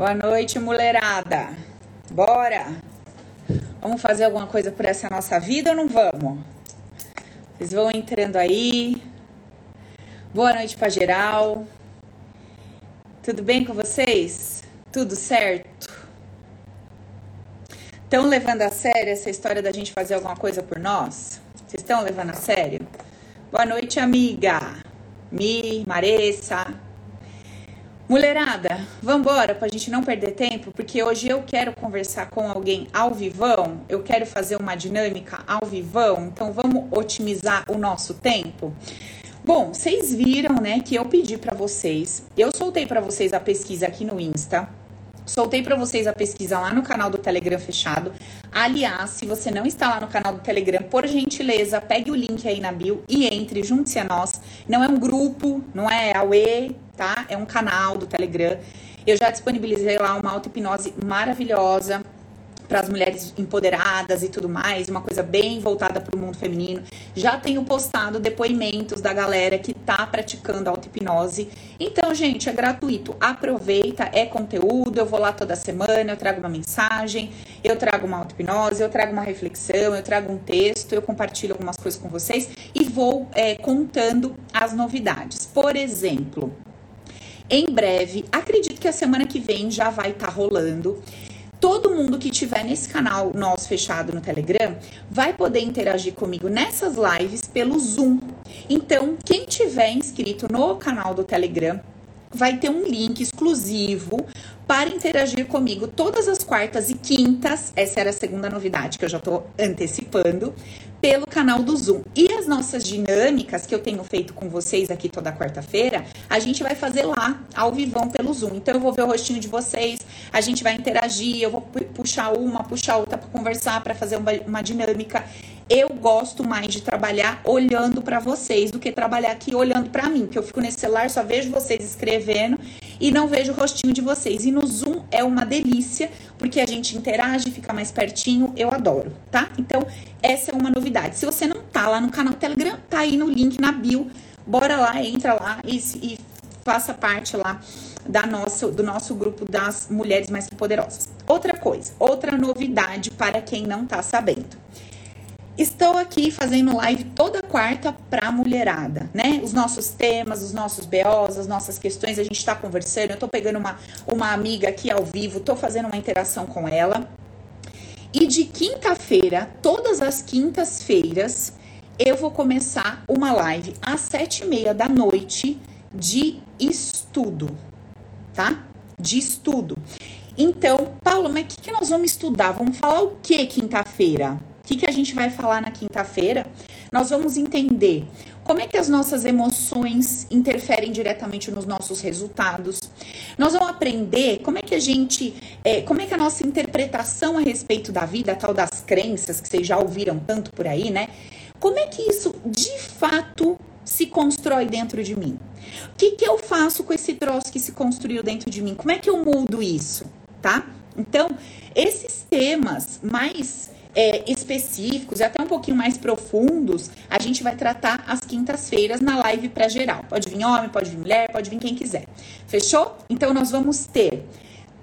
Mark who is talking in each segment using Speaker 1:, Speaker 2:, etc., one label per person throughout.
Speaker 1: Boa noite, mulherada. Bora! Vamos fazer alguma coisa por essa nossa vida ou não vamos? Vocês vão entrando aí. Boa noite para geral. Tudo bem com vocês? Tudo certo? Estão levando a sério essa história da gente fazer alguma coisa por nós? Vocês estão levando a sério? Boa noite, amiga. Mi, Maressa. Mulherada, vambora pra gente não perder tempo, porque hoje eu quero conversar com alguém ao vivão, eu quero fazer uma dinâmica ao vivão, então vamos otimizar o nosso tempo. Bom, vocês viram, né, que eu pedi para vocês, eu soltei para vocês a pesquisa aqui no Insta, Soltei para vocês a pesquisa lá no canal do Telegram fechado. Aliás, se você não está lá no canal do Telegram, por gentileza, pegue o link aí na bio e entre, junte-se a nós. Não é um grupo, não é a UE, tá? É um canal do Telegram. Eu já disponibilizei lá uma auto-hipnose maravilhosa para as mulheres empoderadas e tudo mais, uma coisa bem voltada para o mundo feminino. Já tenho postado depoimentos da galera que tá praticando auto-hipnose. Então, gente, é gratuito. Aproveita, é conteúdo. Eu vou lá toda semana, eu trago uma mensagem, eu trago uma auto-hipnose, eu trago uma reflexão, eu trago um texto, eu compartilho algumas coisas com vocês e vou é, contando as novidades. Por exemplo, em breve, acredito que a semana que vem já vai estar tá rolando todo mundo que tiver nesse canal nosso fechado no Telegram vai poder interagir comigo nessas lives pelo Zoom. Então, quem tiver inscrito no canal do Telegram vai ter um link exclusivo para interagir comigo todas as quartas e quintas. Essa era a segunda novidade que eu já estou antecipando pelo canal do Zoom. E as nossas dinâmicas que eu tenho feito com vocês aqui toda quarta-feira, a gente vai fazer lá ao vivão pelo Zoom. Então eu vou ver o rostinho de vocês, a gente vai interagir, eu vou puxar uma, puxar outra para conversar, para fazer uma, uma dinâmica. Eu gosto mais de trabalhar olhando para vocês do que trabalhar aqui olhando para mim, que eu fico nesse celular, só vejo vocês escrevendo e não vejo o rostinho de vocês. E no Zoom é uma delícia, porque a gente interage, fica mais pertinho, eu adoro, tá? Então, essa é uma novidade. Se você não tá lá no canal Telegram, tá aí no link na bio. Bora lá, entra lá e, e faça parte lá da nosso, do nosso grupo das mulheres mais poderosas. Outra coisa, outra novidade para quem não tá sabendo. Estou aqui fazendo live toda quarta pra mulherada, né? Os nossos temas, os nossos BOs, as nossas questões, a gente está conversando. Eu tô pegando uma, uma amiga aqui ao vivo, tô fazendo uma interação com ela. E de quinta-feira, todas as quintas-feiras, eu vou começar uma live às sete e meia da noite de estudo, tá? De estudo. Então, Paulo, mas o que, que nós vamos estudar? Vamos falar o que quinta-feira? Que, que a gente vai falar na quinta-feira? Nós vamos entender como é que as nossas emoções interferem diretamente nos nossos resultados. Nós vamos aprender como é que a gente, é, como é que a nossa interpretação a respeito da vida, tal das crenças que vocês já ouviram tanto por aí, né? Como é que isso de fato se constrói dentro de mim? O que, que eu faço com esse troço que se construiu dentro de mim? Como é que eu mudo isso, tá? Então, esses temas mais é, específicos e até um pouquinho mais profundos, a gente vai tratar às quintas-feiras na live para geral. Pode vir homem, pode vir mulher, pode vir quem quiser. Fechou? Então nós vamos ter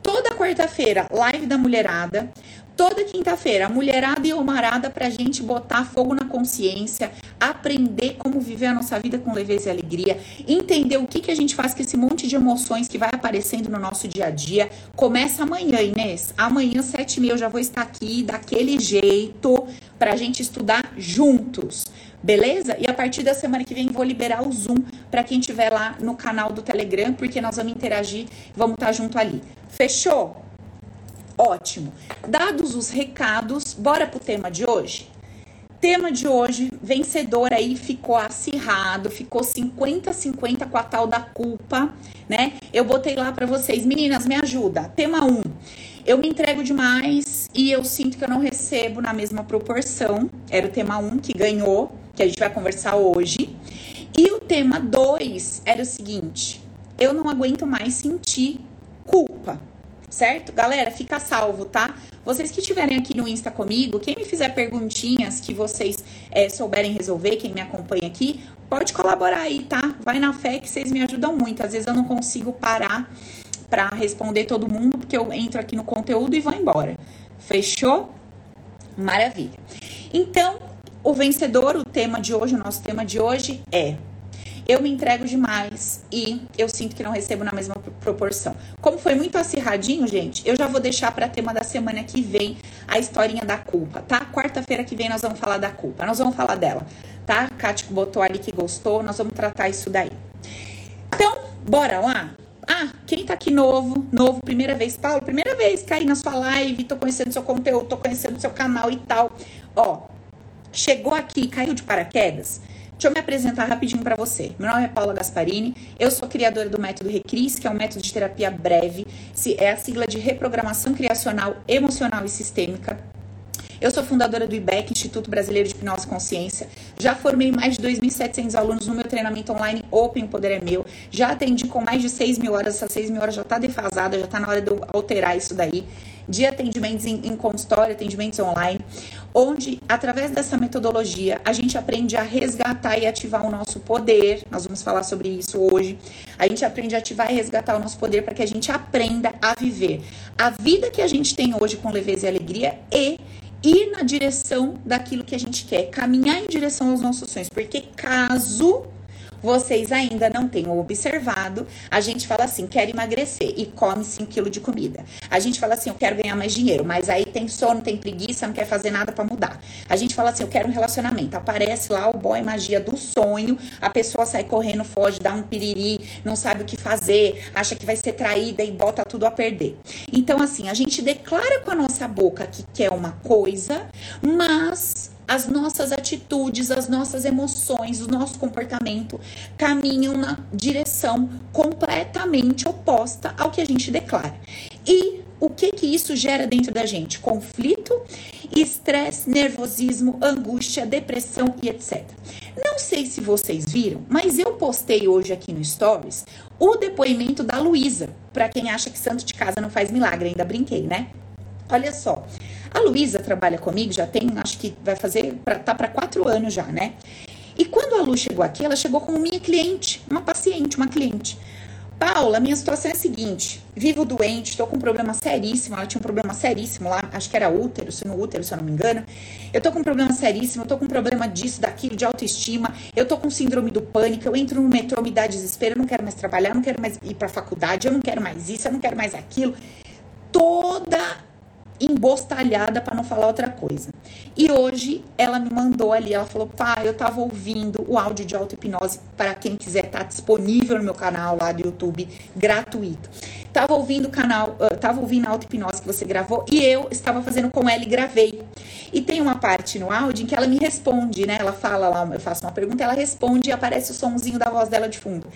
Speaker 1: toda quarta-feira live da mulherada, toda quinta-feira, mulherada e homarada pra gente botar fogo na consciência, aprender como viver a nossa vida com leveza e alegria, entender o que, que a gente faz com esse monte de emoções que vai aparecendo no nosso dia a dia. Começa amanhã, Inês. Amanhã, sete e meia, eu já vou estar aqui daquele jeito pra gente estudar juntos. Beleza? E a partir da semana que vem vou liberar o Zoom para quem estiver lá no canal do Telegram, porque nós vamos interagir, vamos estar junto ali. Fechou? Ótimo. Dados os recados, bora pro tema de hoje? Tema de hoje, vencedor aí ficou acirrado, ficou 50-50 com a tal da culpa, né? Eu botei lá para vocês, meninas, me ajuda. Tema 1. Eu me entrego demais e eu sinto que eu não recebo na mesma proporção. Era o tema 1 que ganhou, que a gente vai conversar hoje. E o tema 2 era o seguinte: eu não aguento mais sentir culpa certo? Galera, fica salvo, tá? Vocês que estiverem aqui no Insta comigo, quem me fizer perguntinhas que vocês é, souberem resolver, quem me acompanha aqui, pode colaborar aí, tá? Vai na fé que vocês me ajudam muito. Às vezes eu não consigo parar para responder todo mundo, porque eu entro aqui no conteúdo e vou embora. Fechou? Maravilha. Então, o vencedor, o tema de hoje, o nosso tema de hoje é eu me entrego demais e eu sinto que não recebo na mesma proporção. Como foi muito acirradinho, gente, eu já vou deixar para tema da semana que vem a historinha da culpa, tá? Quarta-feira que vem nós vamos falar da culpa, nós vamos falar dela, tá? Kático botou ali que gostou, nós vamos tratar isso daí. Então, bora lá? Ah, quem tá aqui novo, novo, primeira vez, Paulo, primeira vez, caí na sua live, tô conhecendo seu conteúdo, tô conhecendo seu canal e tal. Ó, chegou aqui, caiu de paraquedas, Deixa eu me apresentar rapidinho para você. Meu nome é Paula Gasparini, eu sou criadora do método Recris, que é um método de terapia breve, é a sigla de reprogramação criacional emocional e sistêmica. Eu sou fundadora do IBEC, Instituto Brasileiro de Hipnose e Consciência. Já formei mais de 2.700 alunos no meu treinamento online Open o Poder é Meu. Já atendi com mais de 6 mil horas. Essas 6 mil horas já está defasada, já está na hora de eu alterar isso daí. De atendimentos em, em consultório, atendimentos online onde, através dessa metodologia, a gente aprende a resgatar e ativar o nosso poder. Nós vamos falar sobre isso hoje. A gente aprende a ativar e resgatar o nosso poder para que a gente aprenda a viver a vida que a gente tem hoje com leveza e alegria e ir na direção daquilo que a gente quer, caminhar em direção aos nossos sonhos, porque caso vocês ainda não tenham observado, a gente fala assim, quer emagrecer e come 5 quilos de comida. A gente fala assim, eu quero ganhar mais dinheiro, mas aí tem sono, tem preguiça, não quer fazer nada para mudar. A gente fala assim, eu quero um relacionamento. Aparece lá o boy magia do sonho, a pessoa sai correndo, foge, dá um piriri, não sabe o que fazer, acha que vai ser traída e bota tudo a perder. Então, assim, a gente declara com a nossa boca que quer uma coisa, mas as nossas atitudes, as nossas emoções, o nosso comportamento caminham na direção completamente oposta ao que a gente declara. E o que que isso gera dentro da gente? Conflito, estresse, nervosismo, angústia, depressão e etc. Não sei se vocês viram, mas eu postei hoje aqui no Stories o depoimento da Luísa. Para quem acha que santo de casa não faz milagre, ainda brinquei, né? Olha só, a Luísa trabalha comigo, já tem, acho que vai fazer, pra, tá para quatro anos já, né? E quando a Lu chegou aqui, ela chegou como minha cliente, uma paciente, uma cliente. Paula, minha situação é a seguinte: vivo doente, estou com um problema seríssimo. Ela tinha um problema seríssimo lá, acho que era útero, se no útero, se eu não me engano. Eu tô com um problema seríssimo, eu tô com um problema disso, daquilo, de autoestima. Eu tô com síndrome do pânico. Eu entro no metrô, me dá desespero. Eu não quero mais trabalhar, eu não quero mais ir pra faculdade, eu não quero mais isso, eu não quero mais aquilo. Toda embostalhada para não falar outra coisa. E hoje ela me mandou ali, ela falou: "Pai, eu tava ouvindo o áudio de auto-hipnose para quem quiser, tá disponível no meu canal lá do YouTube, gratuito. Tava ouvindo o canal, uh, tava ouvindo a auto-hipnose que você gravou e eu estava fazendo com ela e gravei. E tem uma parte no áudio em que ela me responde, né? Ela fala lá, eu faço uma pergunta, ela responde e aparece o sonzinho da voz dela de fundo.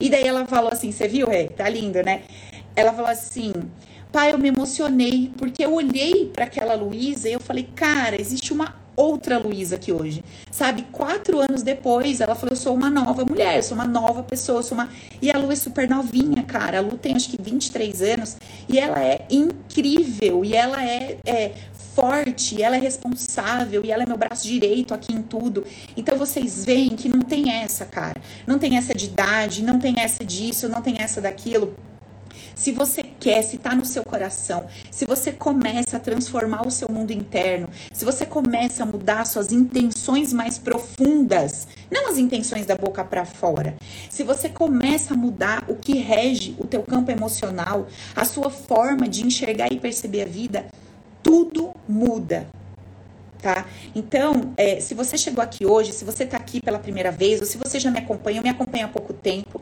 Speaker 1: E daí ela falou assim: "Você viu, Rê? Tá lindo, né?" Ela falou assim: Pai, eu me emocionei porque eu olhei para aquela Luísa e eu falei, cara, existe uma outra Luísa aqui hoje. Sabe, quatro anos depois, ela falou: Eu sou uma nova mulher, eu sou uma nova pessoa, sou uma. E a Lu é super novinha, cara. A Lu tem acho que 23 anos e ela é incrível e ela é, é forte, ela é responsável e ela é meu braço direito aqui em tudo. Então vocês veem que não tem essa, cara. Não tem essa de idade, não tem essa disso, não tem essa daquilo. Se você quer, se está no seu coração, se você começa a transformar o seu mundo interno, se você começa a mudar suas intenções mais profundas, não as intenções da boca para fora. Se você começa a mudar o que rege o teu campo emocional, a sua forma de enxergar e perceber a vida, tudo muda tá? Então, é, se você chegou aqui hoje, se você está aqui pela primeira vez, ou se você já me acompanha, eu me acompanho há pouco tempo,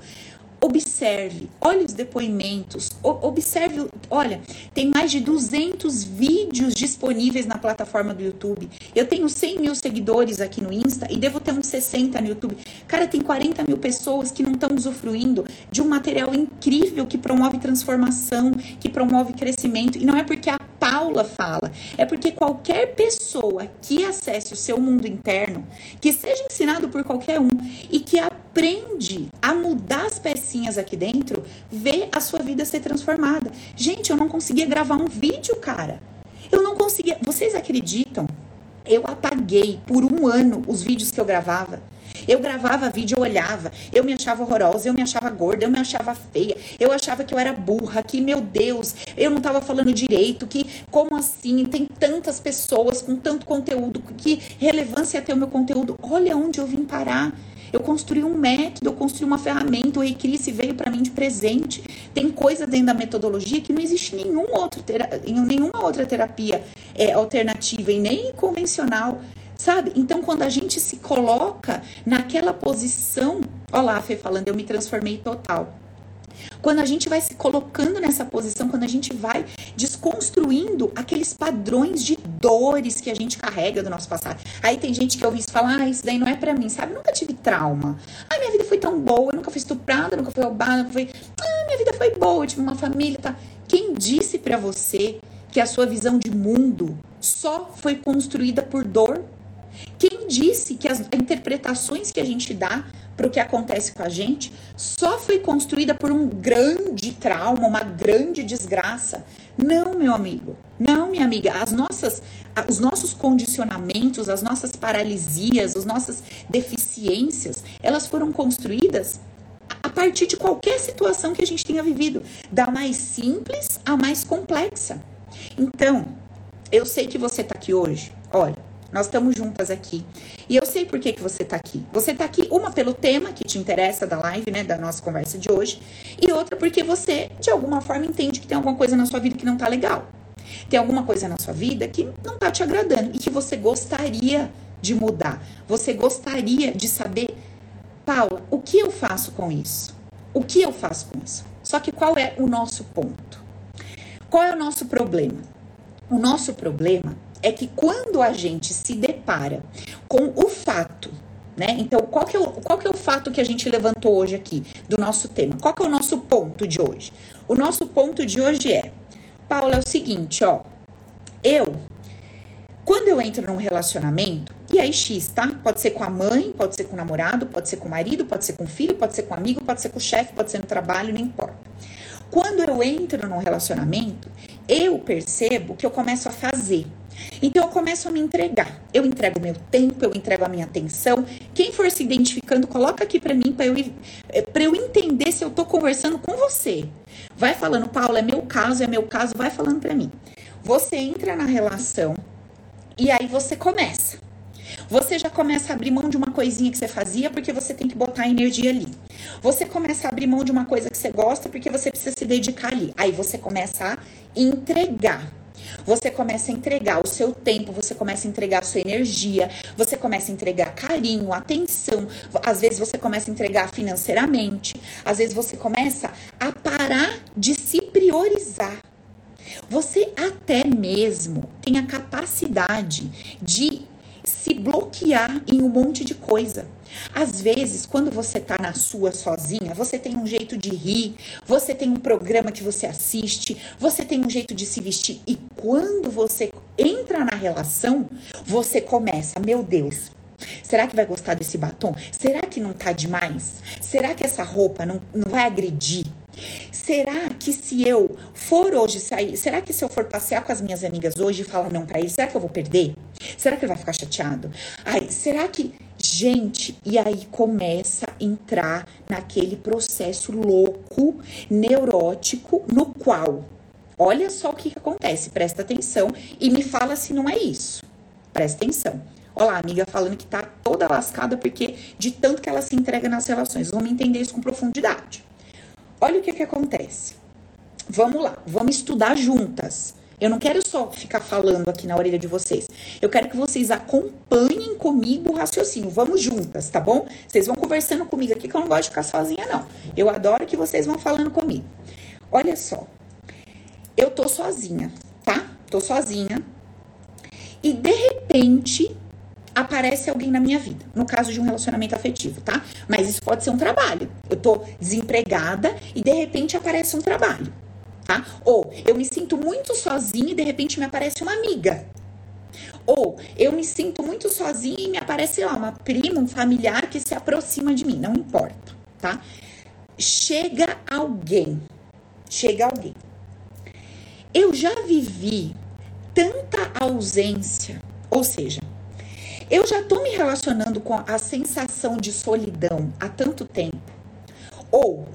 Speaker 1: observe, olhe os depoimentos, observe, olha, tem mais de 200 vídeos disponíveis na plataforma do YouTube. Eu tenho 100 mil seguidores aqui no Insta e devo ter uns 60 no YouTube. Cara, tem 40 mil pessoas que não estão usufruindo de um material incrível que promove transformação, que promove crescimento. E não é porque a Paula fala, é porque qualquer pessoa que acesse o seu mundo interno, que seja ensinado por qualquer um e que aprende a mudar as pecinhas aqui dentro, vê a sua vida ser transformada. Gente, eu não conseguia gravar um vídeo, cara. Eu não conseguia. Vocês acreditam? Eu apaguei por um ano os vídeos que eu gravava. Eu gravava vídeo, eu olhava, eu me achava horrorosa, eu me achava gorda, eu me achava feia, eu achava que eu era burra, que meu Deus, eu não tava falando direito, que como assim? Tem tantas pessoas com tanto conteúdo, que relevância ter o meu conteúdo. Olha onde eu vim parar. Eu construí um método, eu construí uma ferramenta, o Recrisse veio para mim de presente. Tem coisa dentro da metodologia que não existe nenhum outro em nenhuma outra terapia é, alternativa e nem convencional. Sabe? Então, quando a gente se coloca naquela posição, olha lá, a Fê falando, eu me transformei total. Quando a gente vai se colocando nessa posição, quando a gente vai desconstruindo aqueles padrões de dores que a gente carrega do nosso passado. Aí tem gente que ouve isso falar, ah, isso daí não é para mim, sabe? Eu nunca tive trauma. Ah, minha vida foi tão boa, eu nunca fui estuprada, nunca fui roubada, nunca fui. Ah, minha vida foi boa, eu tive uma família, tá? Quem disse para você que a sua visão de mundo só foi construída por dor? Quem disse que as interpretações que a gente dá para o que acontece com a gente só foi construída por um grande trauma, uma grande desgraça? Não, meu amigo. Não, minha amiga. As nossas, os nossos condicionamentos, as nossas paralisias, as nossas deficiências, elas foram construídas a partir de qualquer situação que a gente tenha vivido, da mais simples à mais complexa. Então, eu sei que você está aqui hoje. Olha, nós estamos juntas aqui. E eu sei por que, que você está aqui. Você está aqui, uma, pelo tema que te interessa da live, né? Da nossa conversa de hoje. E outra, porque você, de alguma forma, entende que tem alguma coisa na sua vida que não tá legal. Tem alguma coisa na sua vida que não tá te agradando e que você gostaria de mudar. Você gostaria de saber, Paula, o que eu faço com isso? O que eu faço com isso? Só que qual é o nosso ponto? Qual é o nosso problema? O nosso problema é que quando a gente se depara com o fato, né? Então, qual que, é o, qual que é o fato que a gente levantou hoje aqui do nosso tema? Qual que é o nosso ponto de hoje? O nosso ponto de hoje é, Paula, é o seguinte, ó. Eu, quando eu entro num relacionamento, e aí X, tá? Pode ser com a mãe, pode ser com o namorado, pode ser com o marido, pode ser com o filho, pode ser com o amigo, pode ser com o chefe, pode ser no trabalho, não importa. Quando eu entro num relacionamento, eu percebo que eu começo a fazer. Então eu começo a me entregar. Eu entrego meu tempo, eu entrego a minha atenção. Quem for se identificando, coloca aqui para mim para eu eh, para eu entender se eu tô conversando com você. Vai falando, Paula, é meu caso, é meu caso, vai falando para mim. Você entra na relação e aí você começa. Você já começa a abrir mão de uma coisinha que você fazia porque você tem que botar energia ali. Você começa a abrir mão de uma coisa que você gosta porque você precisa se dedicar ali. Aí você começa a entregar. Você começa a entregar o seu tempo, você começa a entregar a sua energia, você começa a entregar carinho, atenção, às vezes você começa a entregar financeiramente, às vezes você começa a parar de se priorizar. Você até mesmo tem a capacidade de se bloquear em um monte de coisa. Às vezes, quando você tá na sua sozinha, você tem um jeito de rir, você tem um programa que você assiste, você tem um jeito de se vestir. E quando você entra na relação, você começa, meu Deus, Será que vai gostar desse batom? Será que não tá demais? Será que essa roupa não, não vai agredir? Será que se eu for hoje sair, será que se eu for passear com as minhas amigas hoje e falar não para ele, será que eu vou perder? Será que ele vai ficar chateado? Ai, será que Gente, e aí começa a entrar naquele processo louco, neurótico, no qual, olha só o que, que acontece, presta atenção e me fala se não é isso. Presta atenção. Olha lá, amiga falando que tá toda lascada porque de tanto que ela se entrega nas relações. Vamos entender isso com profundidade. Olha o que que acontece. Vamos lá, vamos estudar juntas. Eu não quero só ficar falando aqui na orelha de vocês. Eu quero que vocês acompanhem comigo o raciocínio. Vamos juntas, tá bom? Vocês vão conversando comigo aqui, que eu não gosto de ficar sozinha, não. Eu adoro que vocês vão falando comigo. Olha só. Eu tô sozinha, tá? Tô sozinha. E de repente aparece alguém na minha vida. No caso de um relacionamento afetivo, tá? Mas isso pode ser um trabalho. Eu tô desempregada e de repente aparece um trabalho, tá? Ou eu me sinto muito sozinha e de repente me aparece uma amiga. Ou eu me sinto muito sozinha e me aparece lá uma prima, um familiar que se aproxima de mim, não importa, tá? Chega alguém. Chega alguém. Eu já vivi tanta ausência, ou seja, Eu já tô me relacionando com a sensação de solidão há tanto tempo. Ou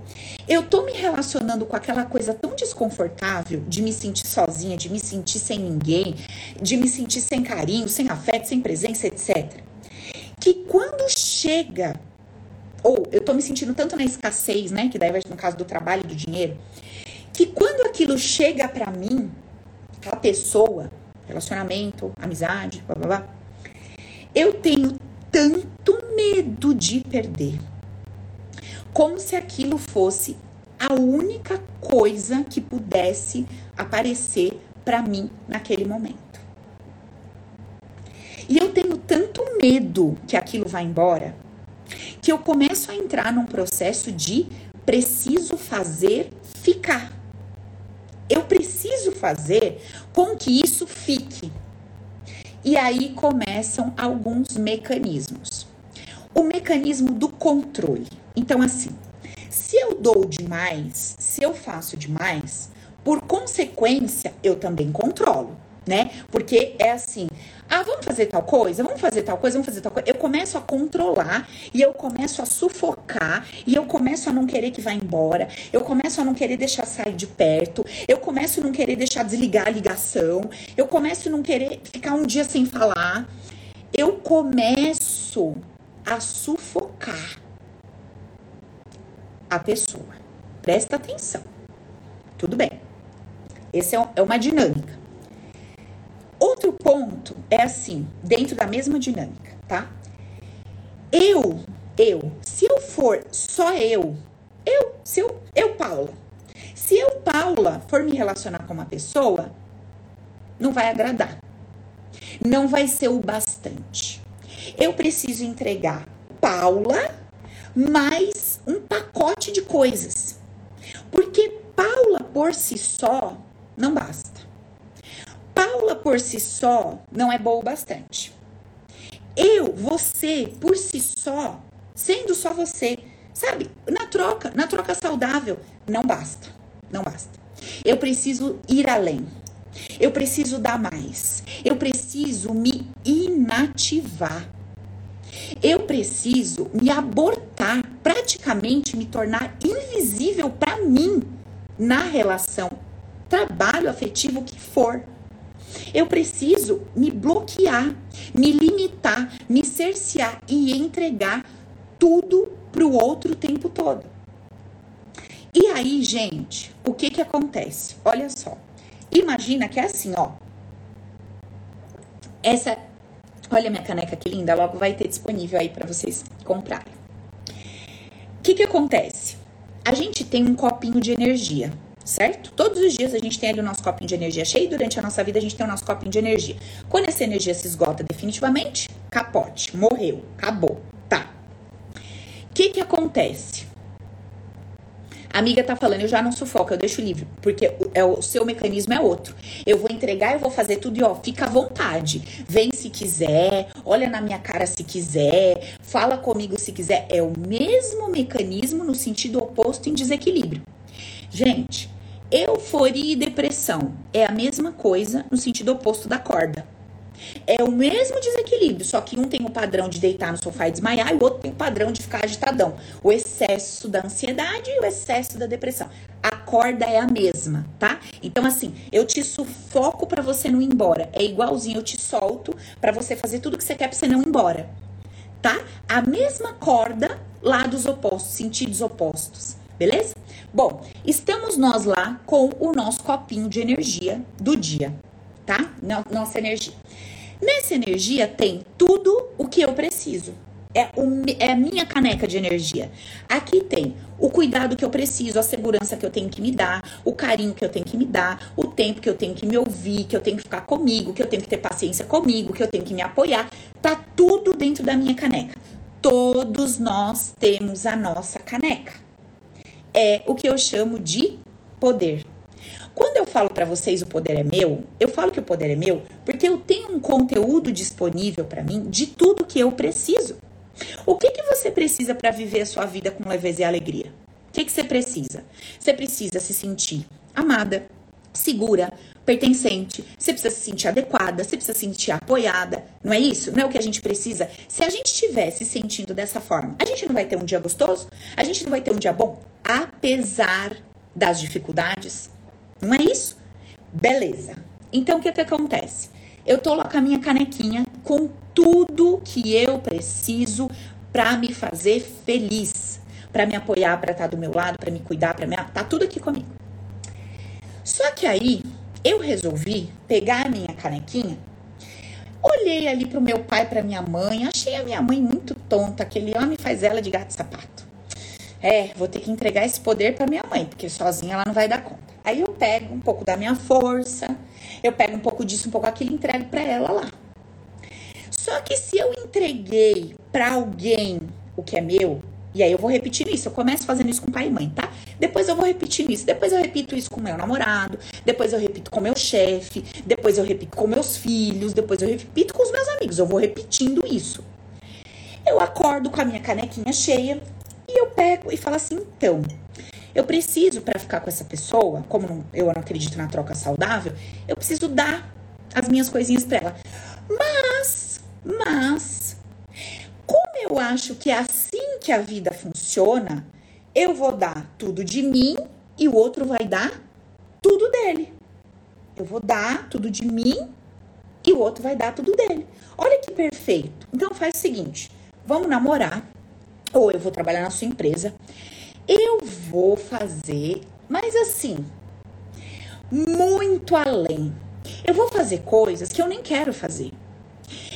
Speaker 1: eu tô me relacionando com aquela coisa tão desconfortável de me sentir sozinha, de me sentir sem ninguém, de me sentir sem carinho, sem afeto, sem presença, etc. Que quando chega, ou eu tô me sentindo tanto na escassez, né, que daí vai no caso do trabalho e do dinheiro, que quando aquilo chega para mim, a pessoa, relacionamento, amizade, blá blá blá, eu tenho tanto medo de perder como se aquilo fosse a única coisa que pudesse aparecer para mim naquele momento. E eu tenho tanto medo que aquilo vá embora, que eu começo a entrar num processo de preciso fazer ficar. Eu preciso fazer com que isso fique. E aí começam alguns mecanismos. O mecanismo do controle. Então, assim, se eu dou demais, se eu faço demais, por consequência, eu também controlo, né? Porque é assim, ah, vamos fazer tal coisa, vamos fazer tal coisa, vamos fazer tal coisa. Eu começo a controlar e eu começo a sufocar e eu começo a não querer que vá embora. Eu começo a não querer deixar sair de perto. Eu começo a não querer deixar desligar a ligação. Eu começo a não querer ficar um dia sem falar. Eu começo a sufocar a pessoa. Presta atenção. Tudo bem. Esse é, é uma dinâmica. Outro ponto é assim, dentro da mesma dinâmica, tá? Eu, eu, se eu for só eu, eu, se eu, eu, Paula, se eu, Paula, for me relacionar com uma pessoa, não vai agradar. Não vai ser o bastante. Eu preciso entregar Paula mais um pacote de coisas. Porque Paula por si só não basta. Paula por si só não é boa o bastante. Eu, você, por si só, sendo só você, sabe? Na troca, na troca saudável, não basta. Não basta. Eu preciso ir além. Eu preciso dar mais. Eu preciso me inativar eu preciso me abortar, praticamente me tornar invisível para mim na relação, trabalho afetivo que for. Eu preciso me bloquear, me limitar, me cercear e entregar tudo para o outro o tempo todo. E aí, gente, o que que acontece? Olha só. Imagina que é assim, ó. Essa Olha minha caneca que linda, logo vai ter disponível aí para vocês comprarem. O que que acontece? A gente tem um copinho de energia, certo? Todos os dias a gente tem ali o nosso copinho de energia cheio, durante a nossa vida a gente tem o nosso copinho de energia. Quando essa energia se esgota definitivamente, capote, morreu, acabou, tá? O que que acontece? A amiga tá falando, eu já não sufoco, eu deixo livre, porque o, é, o seu mecanismo é outro. Eu vou entregar, eu vou fazer tudo e ó, fica à vontade. Vem se quiser, olha na minha cara se quiser, fala comigo se quiser. É o mesmo mecanismo no sentido oposto em desequilíbrio. Gente, euforia e depressão é a mesma coisa no sentido oposto da corda. É o mesmo desequilíbrio, só que um tem o padrão de deitar no sofá e desmaiar e o outro tem o padrão de ficar agitadão. O excesso da ansiedade e o excesso da depressão. A corda é a mesma, tá? Então assim, eu te sufoco para você não ir embora. É igualzinho, eu te solto para você fazer tudo que você quer para você não ir embora. Tá? A mesma corda, lados opostos, sentidos opostos. Beleza? Bom, estamos nós lá com o nosso copinho de energia do dia, tá? Nossa energia. Nessa energia tem tudo o que eu preciso. É, o, é a minha caneca de energia. Aqui tem o cuidado que eu preciso, a segurança que eu tenho que me dar, o carinho que eu tenho que me dar, o tempo que eu tenho que me ouvir, que eu tenho que ficar comigo, que eu tenho que ter paciência comigo, que eu tenho que me apoiar. Tá tudo dentro da minha caneca. Todos nós temos a nossa caneca. É o que eu chamo de poder. Quando eu falo para vocês o poder é meu, eu falo que o poder é meu porque eu tenho um conteúdo disponível para mim de tudo que eu preciso. O que, que você precisa para viver a sua vida com leveza e alegria? O que, que você precisa? Você precisa se sentir amada, segura, pertencente, você precisa se sentir adequada, você precisa se sentir apoiada, não é isso? Não é o que a gente precisa? Se a gente estiver se sentindo dessa forma, a gente não vai ter um dia gostoso? A gente não vai ter um dia bom? Apesar das dificuldades? Não é isso? Beleza. Então o que, que acontece? Eu tô lá com a minha canequinha com tudo que eu preciso para me fazer feliz, para me apoiar, para estar tá do meu lado, para me cuidar, para me tá tudo aqui comigo. Só que aí eu resolvi pegar a minha canequinha, olhei ali pro meu pai, pra minha mãe, achei a minha mãe muito tonta, aquele homem faz ela de gato e sapato. É, vou ter que entregar esse poder para minha mãe, porque sozinha ela não vai dar conta. Aí eu pego um pouco da minha força, eu pego um pouco disso, um pouco aquilo e entrego para ela lá. Só que se eu entreguei para alguém o que é meu, e aí eu vou repetir isso. Eu começo fazendo isso com pai e mãe, tá? Depois eu vou repetir isso. Depois eu repito isso com meu namorado. Depois eu repito com meu chefe. Depois eu repito com meus filhos. Depois eu repito com os meus amigos. Eu vou repetindo isso. Eu acordo com a minha canequinha cheia e eu pego e falo assim: então, eu preciso para ficar com essa pessoa, como não, eu não acredito na troca saudável, eu preciso dar as minhas coisinhas para ela. Mas, mas, como eu acho que é assim que a vida funciona, eu vou dar tudo de mim e o outro vai dar tudo dele. Eu vou dar tudo de mim e o outro vai dar tudo dele. Olha que perfeito. Então faz o seguinte: vamos namorar, ou eu vou trabalhar na sua empresa. Eu vou fazer, mas assim, muito além. Eu vou fazer coisas que eu nem quero fazer.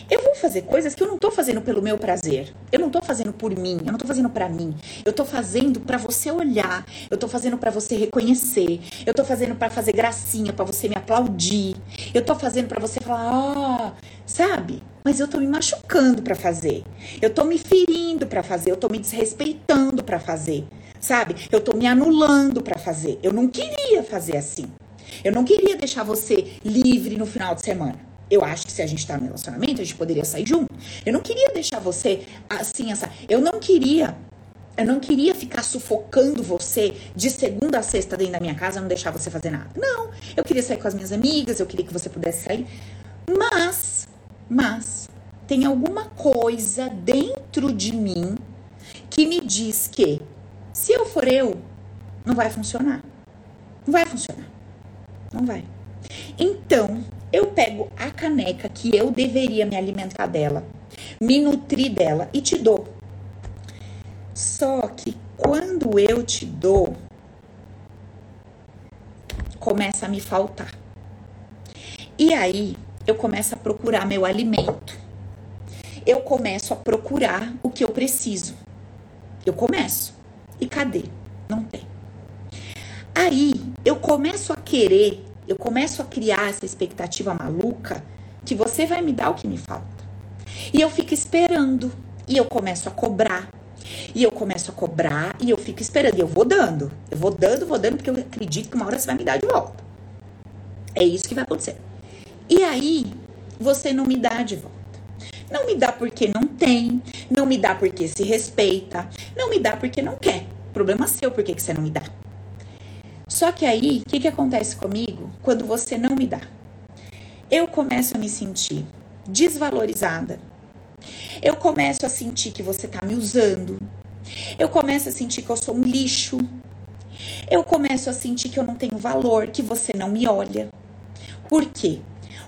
Speaker 1: Eu vou fazer coisas que eu não tô fazendo pelo meu prazer. Eu não tô fazendo por mim, eu não tô fazendo para mim. Eu tô fazendo para você olhar, eu tô fazendo para você reconhecer. Eu tô fazendo para fazer gracinha, para você me aplaudir. Eu tô fazendo para você falar: "Ah, sabe? Mas eu tô me machucando para fazer. Eu tô me ferindo para fazer, eu tô me desrespeitando para fazer." Sabe? Eu tô me anulando para fazer. Eu não queria fazer assim. Eu não queria deixar você livre no final de semana. Eu acho que se a gente tá no relacionamento, a gente poderia sair junto. Eu não queria deixar você assim, essa. Eu não queria. Eu não queria ficar sufocando você de segunda a sexta dentro da minha casa, não deixar você fazer nada. Não. Eu queria sair com as minhas amigas, eu queria que você pudesse sair. Mas, mas, tem alguma coisa dentro de mim que me diz que se eu for eu, não vai funcionar. Não vai funcionar. Não vai. Então, eu pego a caneca que eu deveria me alimentar dela, me nutrir dela e te dou. Só que quando eu te dou, começa a me faltar. E aí eu começo a procurar meu alimento. Eu começo a procurar o que eu preciso. Eu começo. E cadê? Não tem. Aí eu começo a querer eu começo a criar essa expectativa maluca que você vai me dar o que me falta. E eu fico esperando. E eu começo a cobrar. E eu começo a cobrar e eu fico esperando. E eu vou dando. Eu vou dando, vou dando, porque eu acredito que uma hora você vai me dar de volta. É isso que vai acontecer. E aí, você não me dá de volta. Não me dá porque não tem. Não me dá porque se respeita. Não me dá porque não quer. Problema seu, por que você não me dá? Só que aí, o que, que acontece comigo quando você não me dá? Eu começo a me sentir desvalorizada. Eu começo a sentir que você tá me usando. Eu começo a sentir que eu sou um lixo. Eu começo a sentir que eu não tenho valor, que você não me olha. Por quê?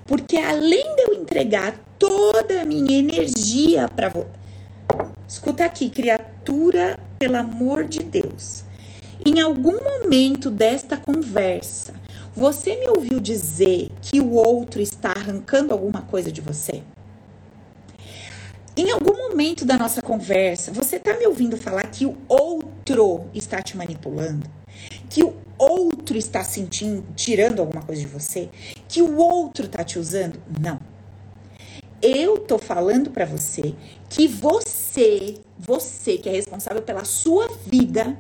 Speaker 1: Porque além de eu entregar toda a minha energia para você. Escuta aqui, criatura, pelo amor de Deus. Em algum momento desta conversa, você me ouviu dizer que o outro está arrancando alguma coisa de você? Em algum momento da nossa conversa, você está me ouvindo falar que o outro está te manipulando? Que o outro está sentindo, tirando alguma coisa de você? Que o outro está te usando? Não. Eu tô falando para você que você, você que é responsável pela sua vida,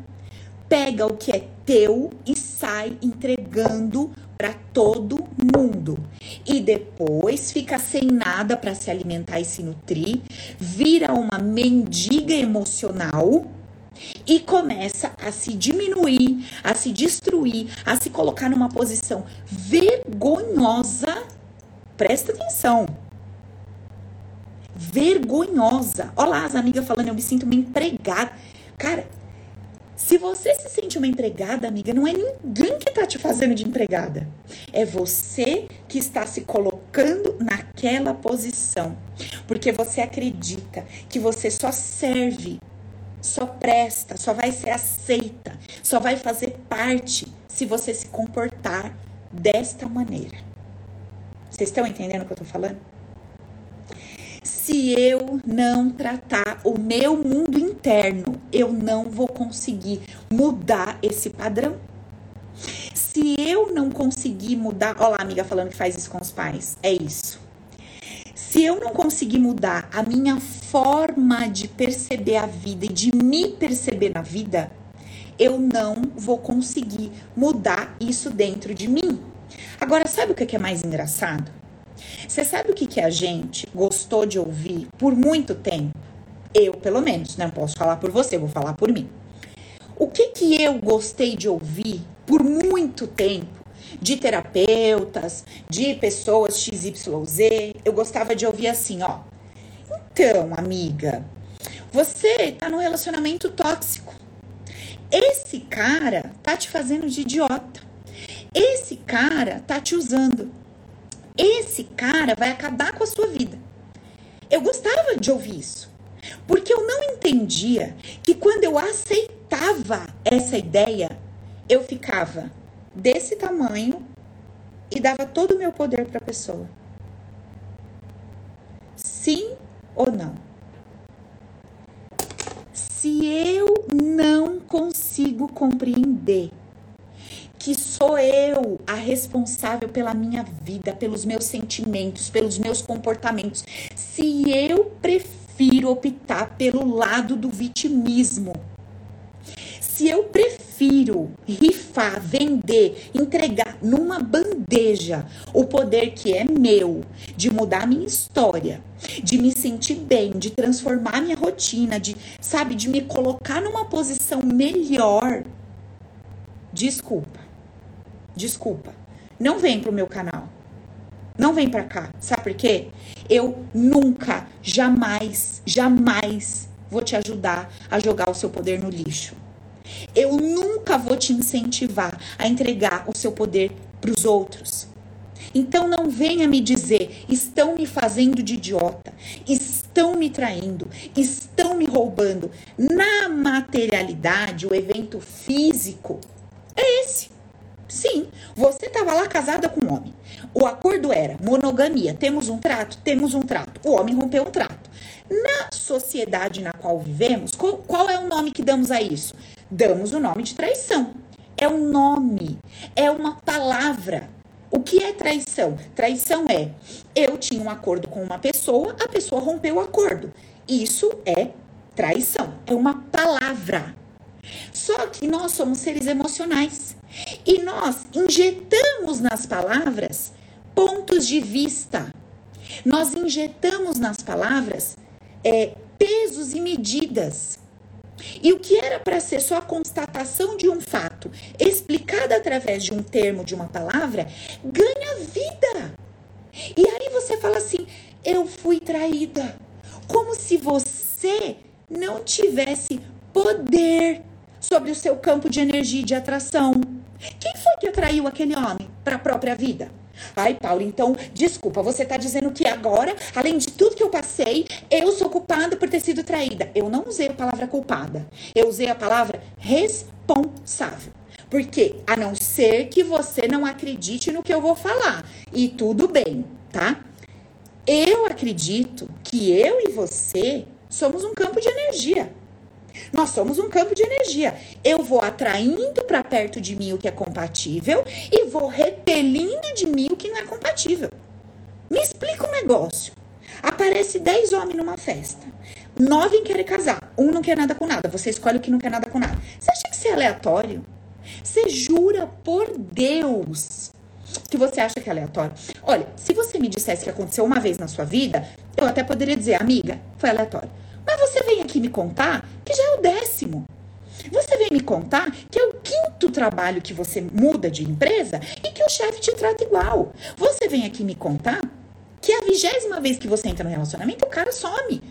Speaker 1: pega o que é teu e sai entregando para todo mundo. E depois fica sem nada para se alimentar e se nutrir, vira uma mendiga emocional e começa a se diminuir, a se destruir, a se colocar numa posição vergonhosa. Presta atenção. Vergonhosa. Olha lá as amigas falando, eu me sinto uma empregada. Cara, se você se sente uma empregada, amiga, não é ninguém que tá te fazendo de empregada. É você que está se colocando naquela posição. Porque você acredita que você só serve, só presta, só vai ser aceita, só vai fazer parte se você se comportar desta maneira. Vocês estão entendendo o que eu tô falando? Se eu não tratar o meu mundo interno, eu não vou conseguir mudar esse padrão. Se eu não conseguir mudar, olha lá, amiga falando que faz isso com os pais, é isso. Se eu não conseguir mudar a minha forma de perceber a vida e de me perceber na vida, eu não vou conseguir mudar isso dentro de mim. Agora, sabe o que é mais engraçado? Você sabe o que, que a gente gostou de ouvir por muito tempo? Eu, pelo menos, não posso falar por você, vou falar por mim. O que, que eu gostei de ouvir por muito tempo de terapeutas, de pessoas XYZ, eu gostava de ouvir assim, ó. Então, amiga, você tá num relacionamento tóxico. Esse cara tá te fazendo de idiota. Esse cara tá te usando. Esse cara vai acabar com a sua vida. Eu gostava de ouvir isso. Porque eu não entendia que quando eu aceitava essa ideia, eu ficava desse tamanho e dava todo o meu poder para a pessoa. Sim ou não? Se eu não consigo compreender sou eu a responsável pela minha vida, pelos meus sentimentos, pelos meus comportamentos. Se eu prefiro optar pelo lado do vitimismo, se eu prefiro rifar, vender, entregar numa bandeja o poder que é meu de mudar minha história, de me sentir bem, de transformar minha rotina, de, sabe, de me colocar numa posição melhor, desculpa. Desculpa. Não vem pro meu canal. Não vem pra cá. Sabe por quê? Eu nunca, jamais, jamais vou te ajudar a jogar o seu poder no lixo. Eu nunca vou te incentivar a entregar o seu poder para os outros. Então não venha me dizer, estão me fazendo de idiota, estão me traindo, estão me roubando. Na materialidade, o evento físico é esse. Sim, você estava lá casada com um homem. O acordo era monogamia. Temos um trato? Temos um trato. O homem rompeu o trato. Na sociedade na qual vivemos, qual, qual é o nome que damos a isso? Damos o nome de traição. É um nome, é uma palavra. O que é traição? Traição é eu tinha um acordo com uma pessoa, a pessoa rompeu o acordo. Isso é traição. É uma palavra. Só que nós somos seres emocionais. E nós injetamos nas palavras pontos de vista. Nós injetamos nas palavras é, pesos e medidas. E o que era para ser só a constatação de um fato, explicada através de um termo, de uma palavra, ganha vida. E aí você fala assim: eu fui traída. Como se você não tivesse poder sobre o seu campo de energia e de atração. Quem foi que atraiu aquele homem para a própria vida? Ai, Paulo, então, desculpa, você está dizendo que agora, além de tudo que eu passei, eu sou culpada por ter sido traída. Eu não usei a palavra culpada. Eu usei a palavra responsável. Porque, a não ser que você não acredite no que eu vou falar. E tudo bem, tá? Eu acredito que eu e você somos um campo de energia. Nós somos um campo de energia. Eu vou atraindo para perto de mim o que é compatível e vou repelindo de mim o que não é compatível. Me explica um negócio. Aparece 10 homens numa festa. Nove querem casar. Um não quer nada com nada. Você escolhe o que não quer nada com nada. Você acha que isso é aleatório? Você jura por Deus que você acha que é aleatório? Olha, se você me dissesse que aconteceu uma vez na sua vida, eu até poderia dizer, amiga, foi aleatório. Mas você vem aqui me contar que já é o décimo. Você vem me contar que é o quinto trabalho que você muda de empresa e que o chefe te trata igual. Você vem aqui me contar que é a vigésima vez que você entra no relacionamento, o cara some.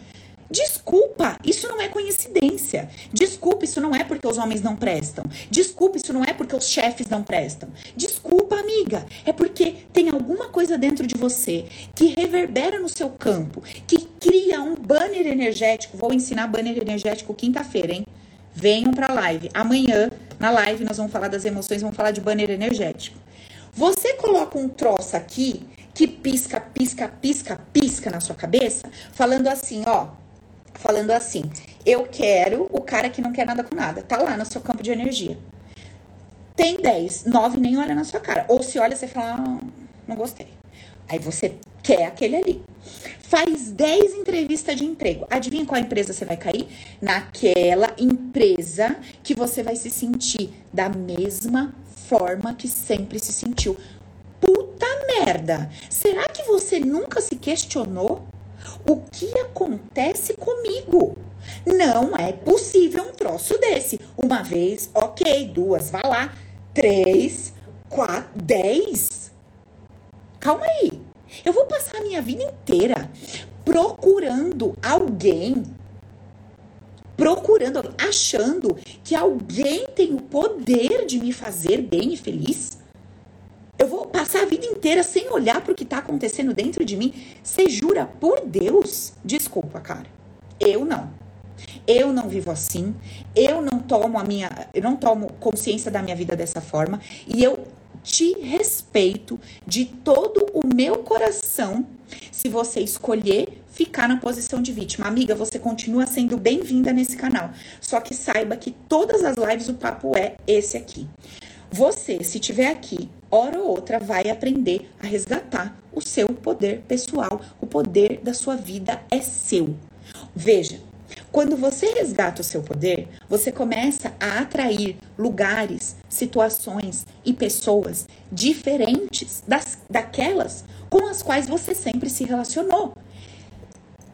Speaker 1: Desculpa, isso não é coincidência. Desculpa, isso não é porque os homens não prestam. Desculpa, isso não é porque os chefes não prestam. Desculpa, amiga, é porque tem alguma coisa dentro de você que reverbera no seu campo, que cria um banner energético. Vou ensinar banner energético quinta-feira, hein? Venham pra live. Amanhã, na live, nós vamos falar das emoções, vamos falar de banner energético. Você coloca um troço aqui que pisca, pisca, pisca, pisca na sua cabeça, falando assim, ó, falando assim: eu quero o cara que não quer nada com nada. Tá lá no seu campo de energia. Tem 10, 9 nem olha na sua cara. Ou se olha, você fala, ah, não gostei. Aí você quer aquele ali. Faz 10 entrevistas de emprego. Adivinha qual empresa você vai cair? Naquela empresa que você vai se sentir da mesma forma que sempre se sentiu. Puta merda! Será que você nunca se questionou o que acontece comigo? Não é possível um troço desse. Uma vez, ok, duas, vá lá. Três, quatro, dez. Calma aí. Eu vou passar a minha vida inteira procurando alguém, procurando, achando que alguém tem o poder de me fazer bem e feliz? Eu vou passar a vida inteira sem olhar para o que está acontecendo dentro de mim. Você jura por Deus? Desculpa, cara. Eu não. Eu não vivo assim. Eu não tomo a minha, eu não tomo consciência da minha vida dessa forma e eu te respeito de todo o meu coração se você escolher ficar na posição de vítima. Amiga, você continua sendo bem-vinda nesse canal. Só que saiba que todas as lives o papo é esse aqui. Você, se tiver aqui, hora ou outra, vai aprender a resgatar o seu poder pessoal. O poder da sua vida é seu. Veja, quando você resgata o seu poder, você começa a atrair lugares, situações e pessoas diferentes das, daquelas com as quais você sempre se relacionou.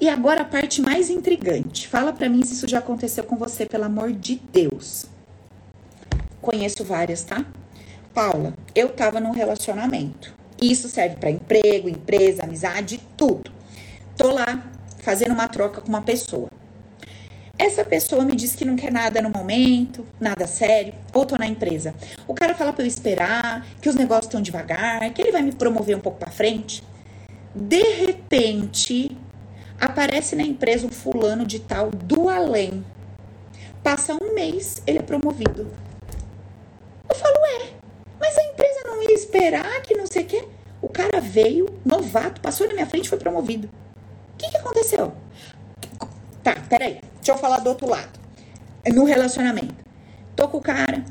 Speaker 1: E agora a parte mais intrigante. Fala para mim se isso já aconteceu com você, pelo amor de Deus. Conheço várias, tá? Paula, eu tava num relacionamento. Isso serve para emprego, empresa, amizade, tudo. Tô lá fazendo uma troca com uma pessoa. Essa pessoa me diz que não quer nada no momento, nada sério, ou tô na empresa. O cara fala para eu esperar, que os negócios estão devagar, que ele vai me promover um pouco para frente. De repente, aparece na empresa um fulano de tal do além. Passa um mês, ele é promovido. Eu falo, é, mas a empresa não ia esperar que não sei o quê. O cara veio, novato, passou na minha frente e foi promovido. O que, que aconteceu? Tá, peraí. Deixa eu falar do outro lado. No relacionamento. Tô com o cara.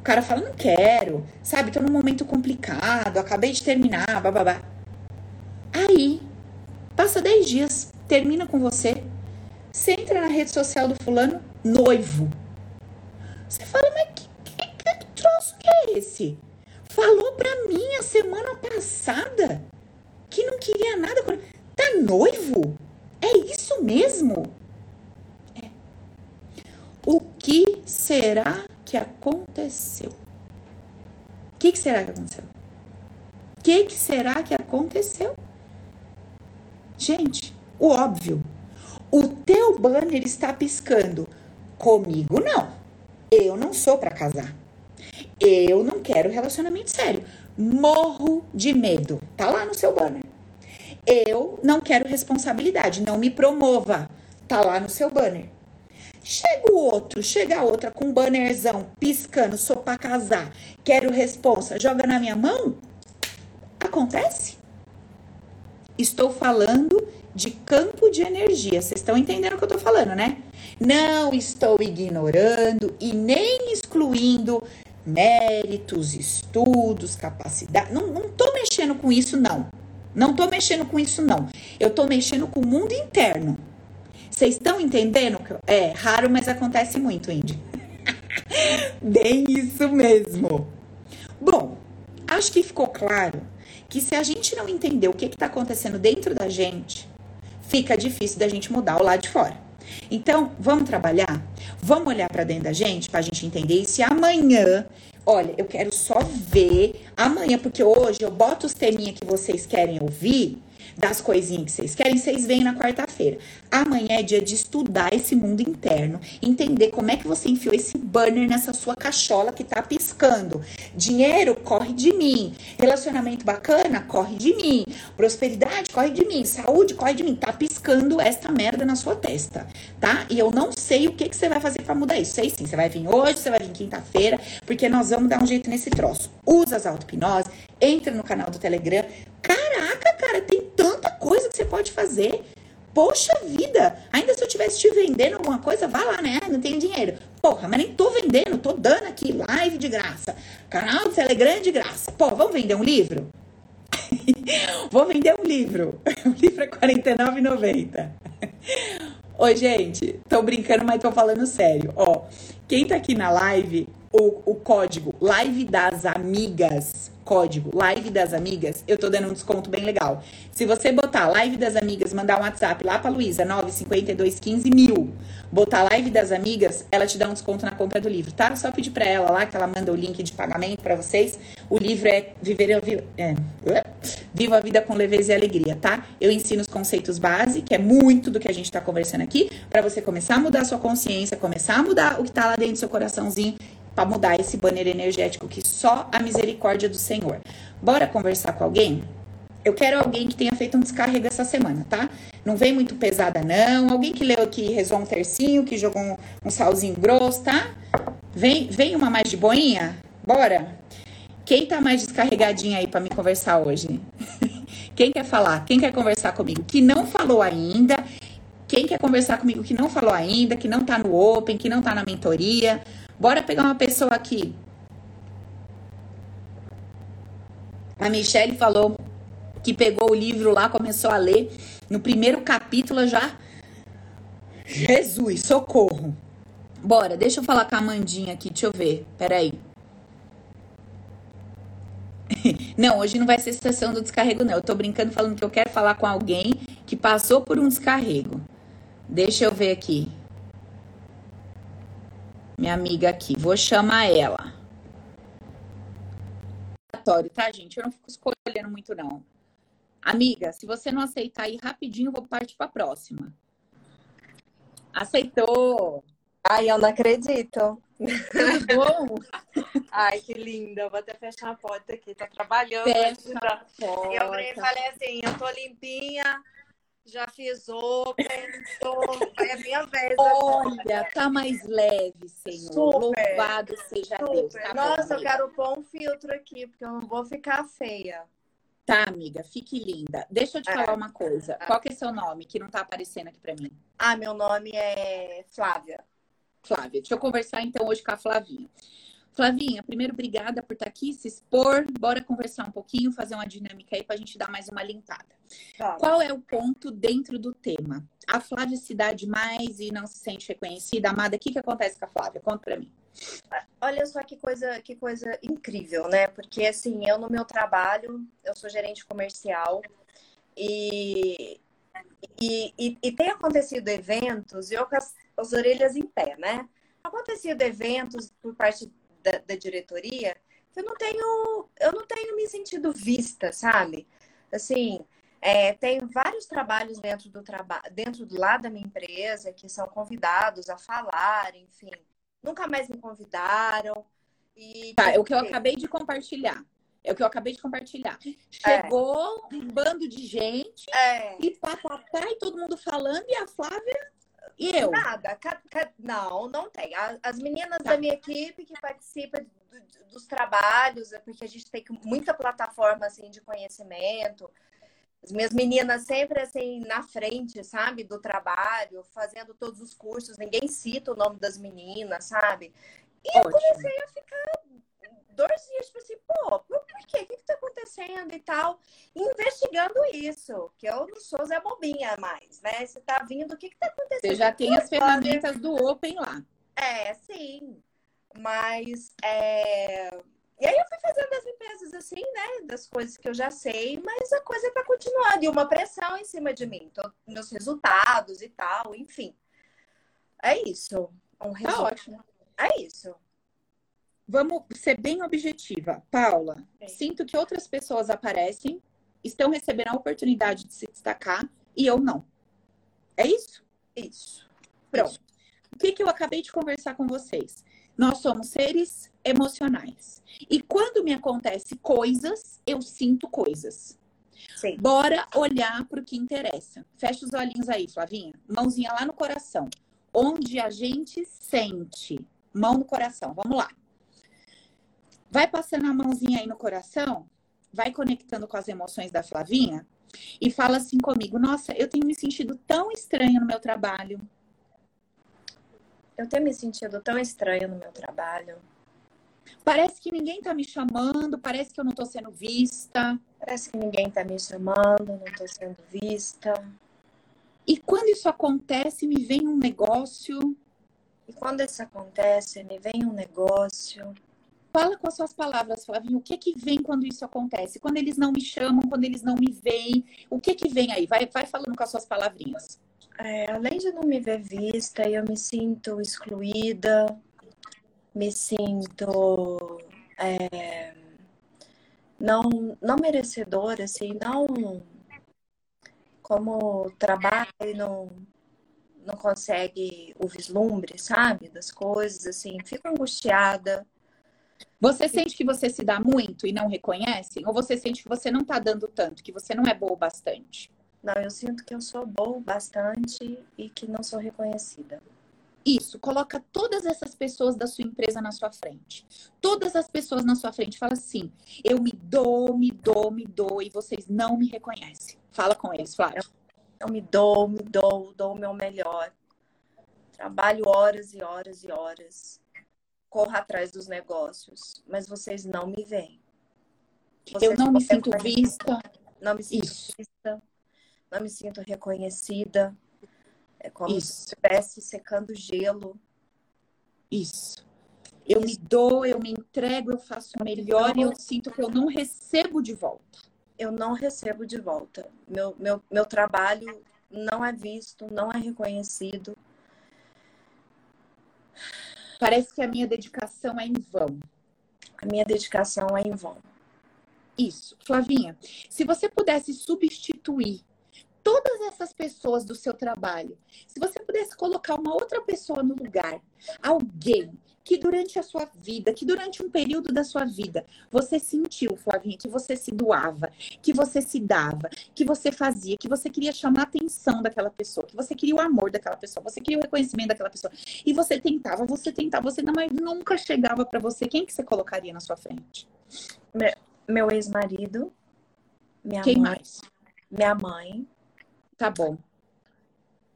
Speaker 1: O cara fala, não quero. Sabe, tô num momento complicado. Acabei de terminar, bababá. Aí, passa 10 dias, termina com você. Você entra na rede social do fulano, noivo. Você fala, mas troço que é esse? Falou pra mim a semana passada que não queria nada. Com... Tá noivo? É isso mesmo? É. O que será que aconteceu? O que, que será que aconteceu? O que, que será que aconteceu? Gente, o óbvio. O teu banner está piscando. Comigo não. Eu não sou para casar. Eu não quero relacionamento sério. Morro de medo. Tá lá no seu banner. Eu não quero responsabilidade. Não me promova. Tá lá no seu banner. Chega o outro, chega a outra com um bannerzão piscando, sou pra casar, quero responsa, joga na minha mão? Acontece? Estou falando de campo de energia. Vocês estão entendendo o que eu tô falando, né? Não estou ignorando e nem excluindo méritos, estudos, capacidade. Não, não tô mexendo com isso, não. Não tô mexendo com isso, não. Eu tô mexendo com o mundo interno. Vocês estão entendendo? É raro, mas acontece muito, Indy. Bem isso mesmo. Bom, acho que ficou claro que se a gente não entender o que está acontecendo dentro da gente, fica difícil da gente mudar o lado de fora. Então, vamos trabalhar? Vamos olhar para dentro da gente para a gente entender e se amanhã Olha, eu quero só ver amanhã, porque hoje eu boto os teminha que vocês querem ouvir das coisinhas que vocês querem, vocês vêm na quarta-feira. Amanhã é dia de estudar esse mundo interno, entender como é que você enfiou esse banner nessa sua cachola que tá piscando. Dinheiro corre de mim, relacionamento bacana corre de mim, prosperidade corre de mim, saúde corre de mim. Tá piscando esta merda na sua testa, tá? E eu não sei o que, que você vai fazer para mudar isso. Sei sim, você vai vir hoje, você vai vir quinta-feira, porque nós vamos dar um jeito nesse troço. Usa as auto-hipnose, entra no canal do Telegram. Caraca, cara, tem tanta coisa que você pode fazer. Poxa vida, ainda se eu tivesse te vendendo alguma coisa, vá lá, né? Não tenho dinheiro. Porra, mas nem tô vendendo, tô dando aqui live de graça. Canal do Telegram de graça. Pô, vamos vender um livro? Vou vender um livro. O livro é R$ 49,90. Oi, gente, tô brincando, mas tô falando sério. Ó, quem tá aqui na live, o, o código Live das Amigas código Live das Amigas, eu tô dando um desconto bem legal. Se você botar Live das Amigas, mandar um WhatsApp lá pra Luísa, 95215 mil, botar Live das Amigas, ela te dá um desconto na compra do livro, tá? Só pedir pra ela lá que ela manda o link de pagamento para vocês. O livro é Viver é, Viva a Vida com Leveza e Alegria, tá? Eu ensino os conceitos base, que é muito do que a gente tá conversando aqui, para você começar a mudar a sua consciência, começar a mudar o que tá lá dentro do seu coraçãozinho para mudar esse banner energético que só a misericórdia do Senhor. Bora conversar com alguém? Eu quero alguém que tenha feito um descarrego essa semana, tá? Não vem muito pesada, não. Alguém que leu aqui, rezou um tercinho, que jogou um, um salzinho grosso, tá? Vem, vem uma mais de boinha? Bora? Quem tá mais descarregadinha aí para me conversar hoje? Quem quer falar? Quem quer conversar comigo? Que não falou ainda. Quem quer conversar comigo que não falou ainda, que não tá no Open, que não tá na mentoria? Bora pegar uma pessoa aqui. A Michelle falou que pegou o livro lá, começou a ler. No primeiro capítulo já. Jesus, socorro. Bora, deixa eu falar com a Amandinha aqui, deixa eu ver. Peraí. Não, hoje não vai ser sessão do descarrego, não. Eu tô brincando falando que eu quero falar com alguém que passou por um descarrego. Deixa eu ver aqui minha amiga aqui. Vou chamar ela. Tá, gente? Eu não fico escolhendo muito, não. Amiga, se você não aceitar aí rapidinho, eu vou partir para a próxima. Aceitou!
Speaker 2: Ai, eu não acredito.
Speaker 1: Tudo bom?
Speaker 2: Ai, que linda. vou até fechar a porta aqui. Tá trabalhando.
Speaker 1: Fecha a porta.
Speaker 2: Eu falei assim, eu tô limpinha, já fiz open, tô... é a minha vez.
Speaker 1: Olha, tá mais leve, Senhor. Super, Louvado seja super. Deus. Tá
Speaker 2: Nossa, bom, eu quero pôr um filtro aqui, porque eu não vou ficar feia.
Speaker 1: Tá, amiga, fique linda. Deixa eu te é. falar uma coisa. Qual que é seu nome, que não tá aparecendo aqui pra mim?
Speaker 2: Ah, meu nome é Flávia.
Speaker 1: Flávia. Deixa eu conversar então hoje com a Flavinha. Flavinha, primeiro, obrigada por estar tá aqui, se expor. Bora conversar um pouquinho, fazer uma dinâmica aí para a gente dar mais uma limpada. Tá. Qual é o ponto dentro do tema? A Flávia se dá demais e não se sente reconhecida. Amada, o que, que acontece com a Flávia? Conta para mim.
Speaker 2: Olha só que coisa, que coisa incrível, né? Porque assim, eu no meu trabalho, eu sou gerente comercial e, e, e, e tem acontecido eventos e eu com as, as orelhas em pé, né? Acontecido eventos por parte da, da diretoria, eu não tenho, eu não tenho me sentido vista, sabe? Assim, é, tem vários trabalhos dentro do trabalho, dentro do lado da minha empresa que são convidados a falar, enfim. Nunca mais me convidaram.
Speaker 1: E tá, é o que eu acabei de compartilhar. É o que eu acabei de compartilhar. Chegou é. um bando de gente é. e papapá, e todo mundo falando, e a Flávia e eu?
Speaker 2: Nada. Não, não tem. As meninas tá. da minha equipe que participam dos trabalhos, é porque a gente tem muita plataforma assim de conhecimento. As minhas meninas sempre assim na frente, sabe, do trabalho, fazendo todos os cursos, ninguém cita o nome das meninas, sabe? E Ótimo. eu comecei a ficar dois dias, tipo assim, pô, por, quê? O que, que tá acontecendo e tal? investigando isso, que eu não sou Zé Bobinha mais, né? Você tá vindo, o que que tá acontecendo?
Speaker 1: Você já tem as ferramentas do Open lá.
Speaker 2: É, sim. Mas, é... E aí eu fui fazendo as limpezas assim, né? Das coisas que eu já sei, mas a coisa tá continuando. E uma pressão em cima de mim. Tô, meus resultados e tal, enfim. É isso. Um
Speaker 1: Tá
Speaker 2: resumo.
Speaker 1: ótimo.
Speaker 2: É isso.
Speaker 1: Vamos ser bem objetiva. Paula,
Speaker 2: Sim.
Speaker 1: sinto que outras pessoas aparecem, estão recebendo a oportunidade de se destacar e eu não. É isso?
Speaker 2: Isso.
Speaker 1: Pronto. O que, que eu acabei de conversar com vocês? Nós somos seres emocionais. E quando me acontece coisas, eu sinto coisas.
Speaker 2: Sim.
Speaker 1: Bora olhar para o que interessa. Fecha os olhinhos aí, Flavinha. Mãozinha lá no coração. Onde a gente sente. Mão no coração. Vamos lá. Vai passando a mãozinha aí no coração. Vai conectando com as emoções da Flavinha. E fala assim comigo: Nossa, eu tenho me sentido tão estranha no meu trabalho.
Speaker 2: Eu tenho me sentido tão estranha no meu trabalho.
Speaker 1: Parece que ninguém tá me chamando, parece que eu não tô sendo vista.
Speaker 2: Parece que ninguém tá me chamando, não tô sendo vista.
Speaker 1: E quando isso acontece, me vem um negócio.
Speaker 2: E quando isso acontece, me vem um negócio.
Speaker 1: Fala com as suas palavras, Flavinho, o que que vem quando isso acontece? Quando eles não me chamam, quando eles não me veem, o que que vem aí? Vai, vai falando com as suas palavrinhas.
Speaker 2: É, além de não me ver vista, eu me sinto excluída, me sinto é, não, não merecedora, assim, não como trabalha e não, não consegue o vislumbre, sabe, das coisas, assim, fico angustiada.
Speaker 1: Você sente que você se dá muito e não reconhecem? Ou você sente que você não tá dando tanto, que você não é boa o bastante?
Speaker 2: Não, eu sinto que eu sou boa bastante e que não sou reconhecida.
Speaker 1: Isso, coloca todas essas pessoas da sua empresa na sua frente. Todas as pessoas na sua frente. Fala assim: eu me dou, me dou, me dou, e vocês não me reconhecem. Fala com eles, Flávio.
Speaker 2: Eu me dou, me dou, dou o meu melhor. Trabalho horas e horas e horas. Corro atrás dos negócios, mas vocês não me veem.
Speaker 1: Eu
Speaker 2: Vocês
Speaker 1: não me sinto vista.
Speaker 2: Não me sinto
Speaker 1: Isso.
Speaker 2: vista, não me sinto reconhecida. É como se
Speaker 1: Isso.
Speaker 2: estivesse secando gelo.
Speaker 1: Isso. Eu me dou, eu me entrego, eu faço o melhor e eu sinto que eu não recebo de volta.
Speaker 2: Eu não recebo de volta. Meu, meu, meu trabalho não é visto, não é reconhecido.
Speaker 1: Parece que a minha dedicação é em vão.
Speaker 2: A minha dedicação é em vão.
Speaker 1: Isso. Flavinha, se você pudesse substituir todas essas pessoas do seu trabalho, se você pudesse colocar uma outra pessoa no lugar, alguém que durante a sua vida, que durante um período da sua vida, você sentiu, Flavinha, que você se doava, que você se dava, que você fazia, que você queria chamar a atenção daquela pessoa, que você queria o amor daquela pessoa, você queria o reconhecimento daquela pessoa. E você tentava, você tentava, você não, mas nunca chegava para você. Quem que você colocaria na sua frente?
Speaker 2: Meu ex-marido, minha
Speaker 1: Quem
Speaker 2: mãe,
Speaker 1: mais?
Speaker 2: minha mãe,
Speaker 1: Tá bom.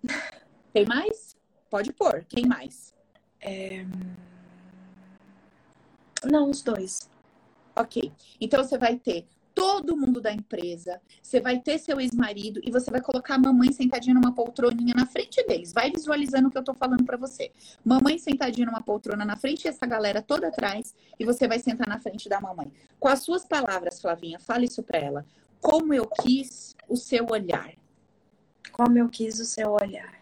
Speaker 1: Tem mais? Pode pôr. Quem mais?
Speaker 2: não, os dois.
Speaker 1: Ok. Então você vai ter todo mundo da empresa, você vai ter seu ex-marido e você vai colocar a mamãe sentadinha numa poltroninha na frente deles. Vai visualizando o que eu tô falando pra você. Mamãe sentadinha numa poltrona na frente e essa galera toda atrás e você vai sentar na frente da mamãe. Com as suas palavras, Flavinha, fala isso pra ela. Como eu quis o seu olhar.
Speaker 2: Como eu quis o seu olhar.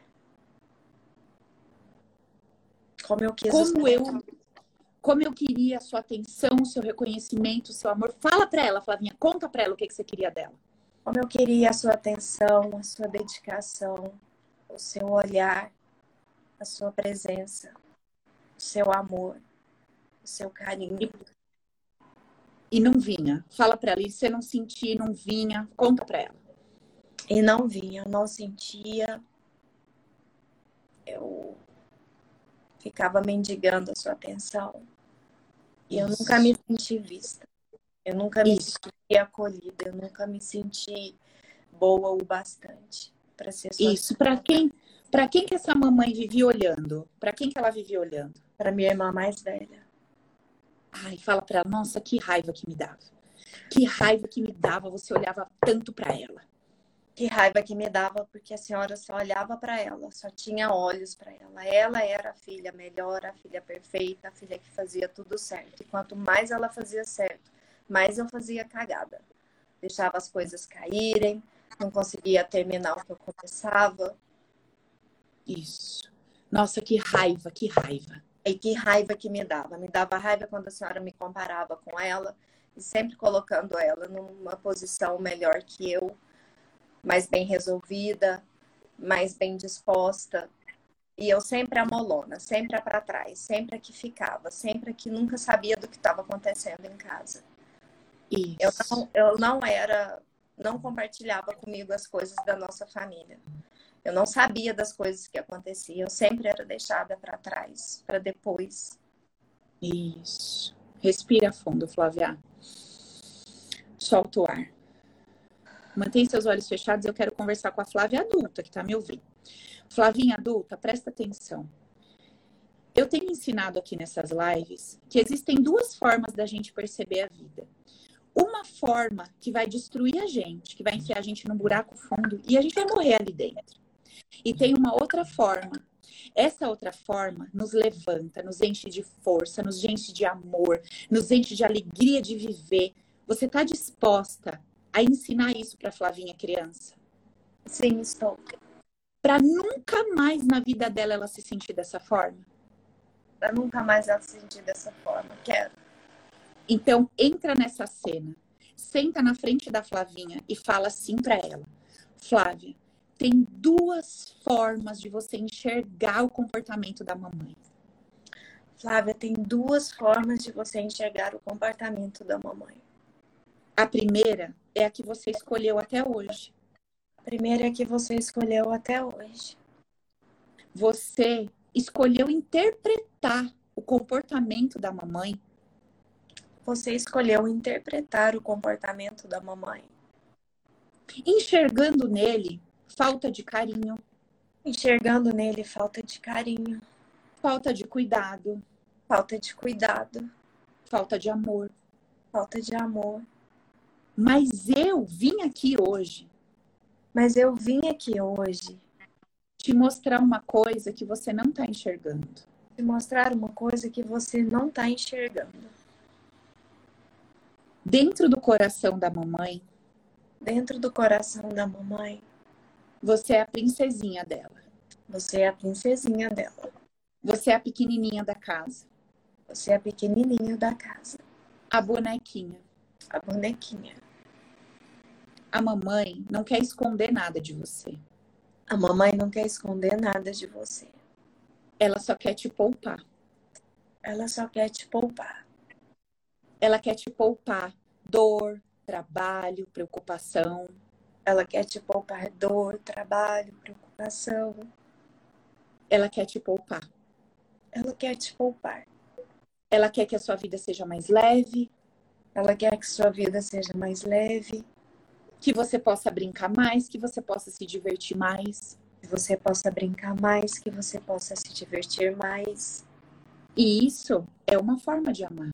Speaker 2: Como eu quis o
Speaker 1: como
Speaker 2: seu
Speaker 1: eu como eu queria a sua atenção, o seu reconhecimento, o seu amor. Fala pra ela, Flavinha, conta pra ela o que, que você queria dela.
Speaker 2: Como eu queria a sua atenção, a sua dedicação, o seu olhar, a sua presença, o seu amor, o seu carinho.
Speaker 1: E não vinha. Fala pra ela, e você não sentia, não vinha, conta pra ela.
Speaker 2: E não vinha, eu não sentia. Eu ficava mendigando a sua atenção. E eu
Speaker 1: Isso.
Speaker 2: nunca me senti vista. Eu nunca me
Speaker 1: Isso.
Speaker 2: senti acolhida. Eu nunca me senti boa o bastante para ser sua
Speaker 1: Isso, pra quem, para quem que essa mamãe vivia olhando? Pra quem que ela vivia olhando?
Speaker 2: para minha irmã mais velha.
Speaker 1: Ai, fala pra ela, nossa, que raiva que me dava. Que raiva que me dava, você olhava tanto pra ela.
Speaker 2: Que raiva que me dava porque a senhora só olhava para ela, só tinha olhos para ela. Ela era a filha melhor, a filha perfeita, a filha que fazia tudo certo. E quanto mais ela fazia certo, mais eu fazia cagada. Deixava as coisas caírem, não conseguia terminar o que eu começava.
Speaker 1: Isso. Nossa, que raiva, que raiva.
Speaker 2: E que raiva que me dava. Me dava raiva quando a senhora me comparava com ela e sempre colocando ela numa posição melhor que eu, mais bem resolvida, mais bem disposta. E eu sempre a molona, sempre a para trás, sempre a que ficava, sempre a que nunca sabia do que estava acontecendo em casa.
Speaker 1: Isso.
Speaker 2: Eu não, eu não era, não compartilhava comigo as coisas da nossa família. Eu não sabia das coisas que aconteciam, eu sempre era deixada para trás, para depois.
Speaker 1: Isso. Respira fundo, Flávia. Solta o ar. Mantém seus olhos fechados, eu quero conversar com a Flávia adulta que está me ouvindo. Flavinha adulta, presta atenção. Eu tenho ensinado aqui nessas lives que existem duas formas da gente perceber a vida. Uma forma que vai destruir a gente, que vai enfiar a gente num buraco fundo e a gente vai morrer ali dentro. E tem uma outra forma. Essa outra forma nos levanta, nos enche de força, nos enche de amor, nos enche de alegria de viver. Você está disposta a ensinar isso para Flavinha criança?
Speaker 2: Sim, estou.
Speaker 1: Para nunca mais na vida dela ela se sentir dessa forma?
Speaker 2: Para nunca mais ela se sentir dessa forma. Quero.
Speaker 1: Então, entra nessa cena, senta na frente da Flavinha e fala assim para ela: Flávia, tem duas formas de você enxergar o comportamento da mamãe.
Speaker 2: Flávia, tem duas formas de você enxergar o comportamento da mamãe.
Speaker 1: A primeira é a que você escolheu até hoje.
Speaker 2: A primeira é a que você escolheu até hoje.
Speaker 1: Você escolheu interpretar o comportamento da mamãe
Speaker 2: você escolheu interpretar o comportamento da mamãe.
Speaker 1: Enxergando nele falta de carinho.
Speaker 2: Enxergando nele falta de carinho.
Speaker 1: Falta de cuidado.
Speaker 2: Falta de cuidado.
Speaker 1: Falta de amor.
Speaker 2: Falta de amor.
Speaker 1: Mas eu vim aqui hoje.
Speaker 2: Mas eu vim aqui hoje.
Speaker 1: Te mostrar uma coisa que você não está enxergando.
Speaker 2: Te mostrar uma coisa que você não está enxergando
Speaker 1: dentro do coração da mamãe.
Speaker 2: Dentro do coração da mamãe.
Speaker 1: Você é a princesinha dela.
Speaker 2: Você é a princesinha dela.
Speaker 1: Você é a pequenininha da casa.
Speaker 2: Você é a pequenininha da casa.
Speaker 1: A bonequinha.
Speaker 2: A bonequinha.
Speaker 1: A mamãe não quer esconder nada de você.
Speaker 2: A mamãe não quer esconder nada de você.
Speaker 1: Ela só quer te poupar.
Speaker 2: Ela só quer te poupar.
Speaker 1: Ela quer te poupar dor, trabalho, preocupação.
Speaker 2: Ela quer te poupar dor, trabalho, preocupação.
Speaker 1: Ela quer te poupar.
Speaker 2: Ela quer te poupar.
Speaker 1: Ela quer que a sua vida seja mais leve.
Speaker 2: Ela quer que sua vida seja mais leve.
Speaker 1: Que você possa brincar mais, que você possa se divertir mais.
Speaker 2: Que você possa brincar mais, que você possa se divertir mais.
Speaker 1: E isso é uma forma de amar.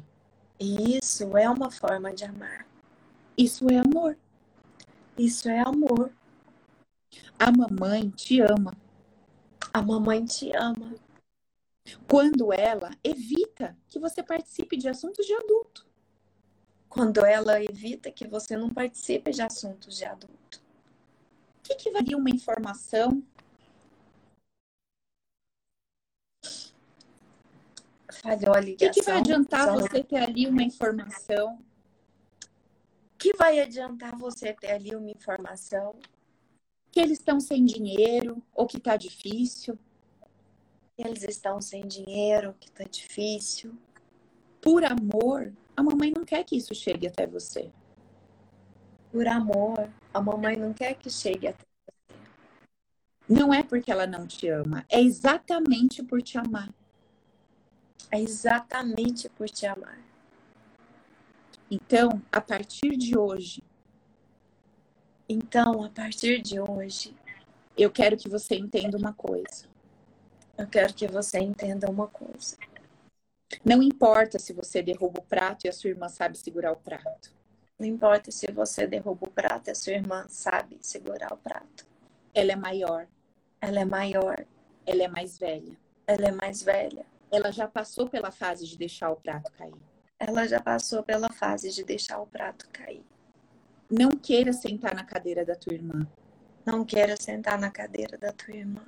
Speaker 2: Isso é uma forma de amar.
Speaker 1: Isso é amor.
Speaker 2: Isso é amor.
Speaker 1: A mamãe te ama.
Speaker 2: A mamãe te ama.
Speaker 1: Quando ela evita que você participe de assuntos de adulto.
Speaker 2: Quando ela evita que você não participe de assuntos de adulto.
Speaker 1: O que, que valia uma informação
Speaker 2: falhou a ligação.
Speaker 1: O que, que vai adiantar você ter ali uma informação?
Speaker 2: que vai adiantar você ter ali uma informação?
Speaker 1: Que eles estão sem dinheiro ou que tá difícil.
Speaker 2: Eles estão sem dinheiro, que tá difícil.
Speaker 1: Por amor, a mamãe não quer que isso chegue até você.
Speaker 2: Por amor, a mamãe não quer que chegue até você.
Speaker 1: Não é porque ela não te ama, é exatamente por te amar
Speaker 2: é exatamente por te amar.
Speaker 1: Então, a partir de hoje,
Speaker 2: então, a partir de hoje,
Speaker 1: eu quero que você entenda uma coisa.
Speaker 2: Eu quero que você entenda uma coisa.
Speaker 1: Não importa se você derruba o prato e a sua irmã sabe segurar o prato.
Speaker 2: Não importa se você derruba o prato e a sua irmã sabe segurar o prato.
Speaker 1: Ela é maior.
Speaker 2: Ela é maior.
Speaker 1: Ela é mais velha.
Speaker 2: Ela é mais velha.
Speaker 1: Ela já passou pela fase de deixar o prato cair.
Speaker 2: Ela já passou pela fase de deixar o prato cair.
Speaker 1: Não queira sentar na cadeira da tua irmã.
Speaker 2: Não queira sentar na cadeira da tua irmã.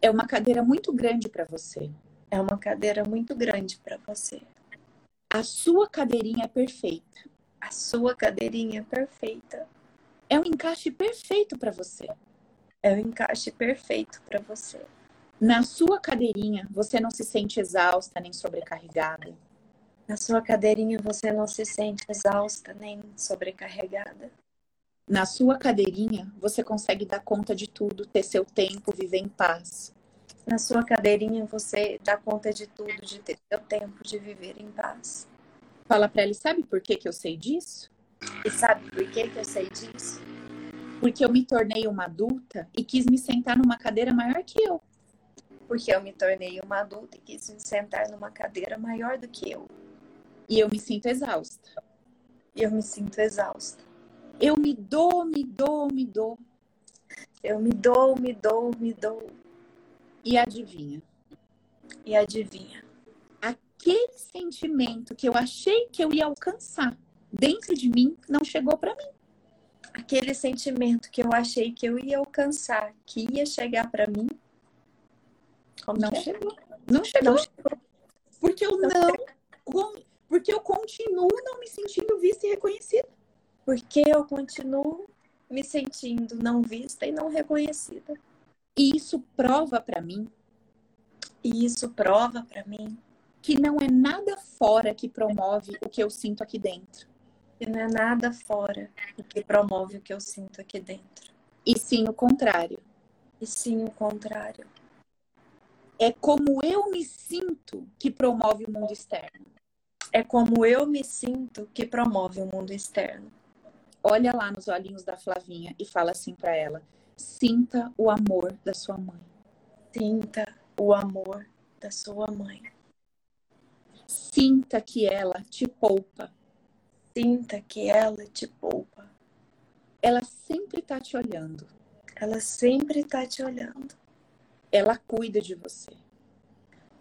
Speaker 1: É uma cadeira muito grande para você.
Speaker 2: É uma cadeira muito grande para você.
Speaker 1: A sua cadeirinha é perfeita.
Speaker 2: A sua cadeirinha é perfeita.
Speaker 1: É um encaixe perfeito para você.
Speaker 2: É o um encaixe perfeito para você.
Speaker 1: Na sua cadeirinha, você não se sente exausta nem sobrecarregada.
Speaker 2: Na sua cadeirinha, você não se sente exausta nem sobrecarregada.
Speaker 1: Na sua cadeirinha, você consegue dar conta de tudo, ter seu tempo, viver em paz.
Speaker 2: Na sua cadeirinha, você dá conta de tudo, de ter seu tempo, de viver em paz.
Speaker 1: Fala para ele, sabe por que, que eu sei disso?
Speaker 2: E sabe por que, que eu sei disso?
Speaker 1: Porque eu me tornei uma adulta e quis me sentar numa cadeira maior que eu.
Speaker 2: Porque eu me tornei uma adulta e quis me sentar numa cadeira maior do que eu.
Speaker 1: E eu me sinto exausta.
Speaker 2: Eu me sinto exausta.
Speaker 1: Eu me dou, me dou, me dou.
Speaker 2: Eu me dou, me dou, me dou.
Speaker 1: E adivinha?
Speaker 2: E adivinha?
Speaker 1: Aquele sentimento que eu achei que eu ia alcançar dentro de mim não chegou para mim.
Speaker 2: Aquele sentimento que eu achei que eu ia alcançar, que ia chegar para mim,
Speaker 1: Como não, chegou. não chegou. Não chegou. Porque eu não, não porque eu continuo não me sentindo vista e reconhecida.
Speaker 2: Porque eu continuo me sentindo não vista e não reconhecida.
Speaker 1: E isso prova para mim.
Speaker 2: E isso prova para mim
Speaker 1: que não é nada fora que promove o que eu sinto aqui dentro.
Speaker 2: Que não é nada fora o que promove o que eu sinto aqui dentro.
Speaker 1: E sim o contrário.
Speaker 2: E sim o contrário.
Speaker 1: É como eu me sinto que promove o mundo externo.
Speaker 2: É como eu me sinto que promove o mundo externo.
Speaker 1: Olha lá nos olhinhos da Flavinha e fala assim para ela: Sinta o amor da sua mãe.
Speaker 2: Sinta o amor da sua mãe.
Speaker 1: Sinta que ela te poupa.
Speaker 2: Sinta que ela te poupa.
Speaker 1: Ela sempre tá te olhando.
Speaker 2: Ela sempre tá te olhando.
Speaker 1: Ela cuida de você.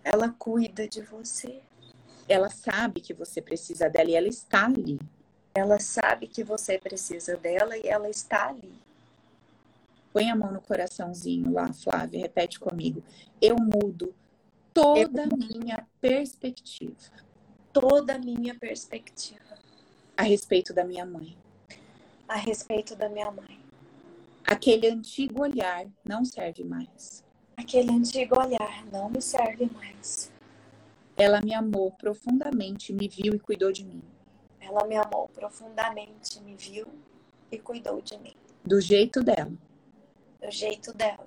Speaker 2: Ela cuida de você.
Speaker 1: Ela sabe que você precisa dela e ela está ali.
Speaker 2: Ela sabe que você precisa dela e ela está ali.
Speaker 1: Põe a mão no coraçãozinho lá, Flávia, repete comigo. Eu mudo toda a minha perspectiva.
Speaker 2: Toda a minha perspectiva.
Speaker 1: A respeito da minha mãe.
Speaker 2: A respeito da minha mãe.
Speaker 1: Aquele antigo olhar não serve mais.
Speaker 2: Aquele antigo olhar não me serve mais.
Speaker 1: Ela me amou profundamente, me viu e cuidou de mim.
Speaker 2: Ela me amou profundamente, me viu e cuidou de mim.
Speaker 1: Do jeito dela
Speaker 2: do jeito dela.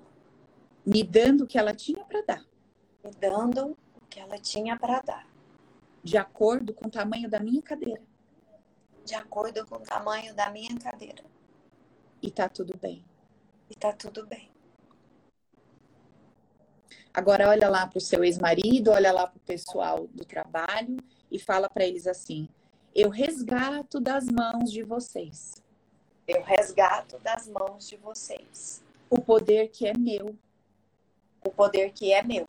Speaker 1: Me dando o que ela tinha para dar.
Speaker 2: Me dando o que ela tinha para dar.
Speaker 1: De acordo com o tamanho da minha cadeira.
Speaker 2: De acordo com o tamanho da minha cadeira.
Speaker 1: E tá tudo bem.
Speaker 2: E tá tudo bem.
Speaker 1: Agora olha lá para o seu ex-marido, olha lá para o pessoal do trabalho e fala para eles assim: eu resgato das mãos de vocês.
Speaker 2: Eu resgato das mãos de vocês
Speaker 1: o poder que é meu.
Speaker 2: O poder que é meu.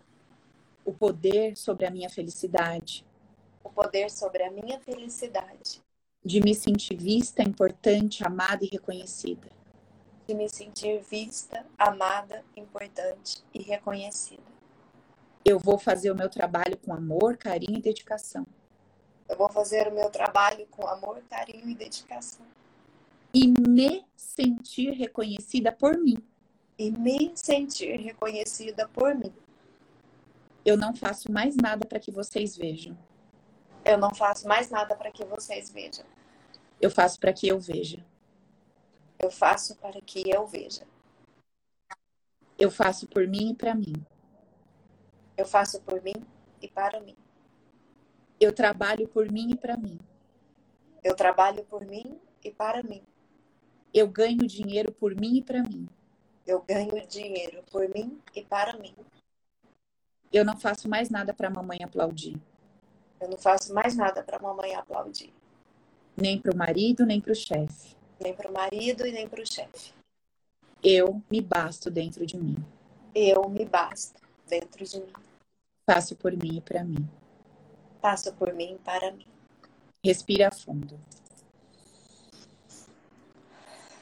Speaker 1: O poder sobre a minha felicidade.
Speaker 2: O poder sobre a minha felicidade.
Speaker 1: De me sentir vista, importante, amada e reconhecida.
Speaker 2: De me sentir vista, amada, importante e reconhecida.
Speaker 1: Eu vou fazer o meu trabalho com amor, carinho e dedicação.
Speaker 2: Eu vou fazer o meu trabalho com amor, carinho e dedicação.
Speaker 1: E me sentir reconhecida por mim
Speaker 2: e me sentir reconhecida por mim.
Speaker 1: Eu não faço mais nada para que vocês vejam.
Speaker 2: Eu não faço mais nada para que vocês vejam.
Speaker 1: Eu faço para que eu veja.
Speaker 2: Eu faço para que eu veja.
Speaker 1: Eu faço por mim e para mim.
Speaker 2: Eu faço por mim e para mim.
Speaker 1: Eu trabalho por mim e para mim.
Speaker 2: Eu trabalho por mim e para mim.
Speaker 1: Eu ganho dinheiro por mim e para mim.
Speaker 2: Eu ganho dinheiro por mim e para mim.
Speaker 1: Eu não faço mais nada para a mamãe aplaudir.
Speaker 2: Eu não faço mais nada para a mamãe aplaudir.
Speaker 1: Nem para o marido, nem para o chefe.
Speaker 2: Nem para o marido e nem para o chefe.
Speaker 1: Eu me basto dentro de mim.
Speaker 2: Eu me basto dentro de mim.
Speaker 1: Faço por mim e para mim.
Speaker 2: Faço por mim e para mim.
Speaker 1: Respira fundo.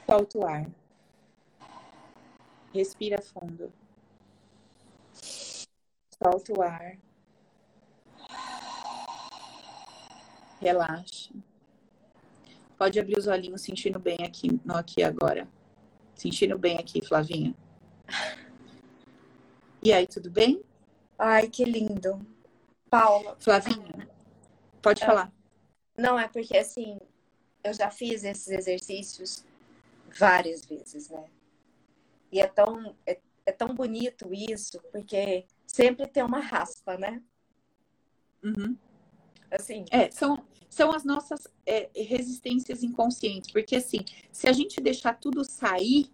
Speaker 1: Solta o ar. Respira fundo. Solta o ar. Relaxa. Pode abrir os olhinhos sentindo bem aqui, no aqui agora. Sentindo bem aqui, Flavinha. E aí, tudo bem?
Speaker 2: Ai, que lindo. Paula.
Speaker 1: Flavinha, pode é. falar.
Speaker 2: Não, é porque assim, eu já fiz esses exercícios várias vezes, né? E é tão, é, é tão bonito isso, porque sempre tem uma raspa, né?
Speaker 1: Uhum. Assim. É, são, são as nossas é, resistências inconscientes. Porque, assim, se a gente deixar tudo sair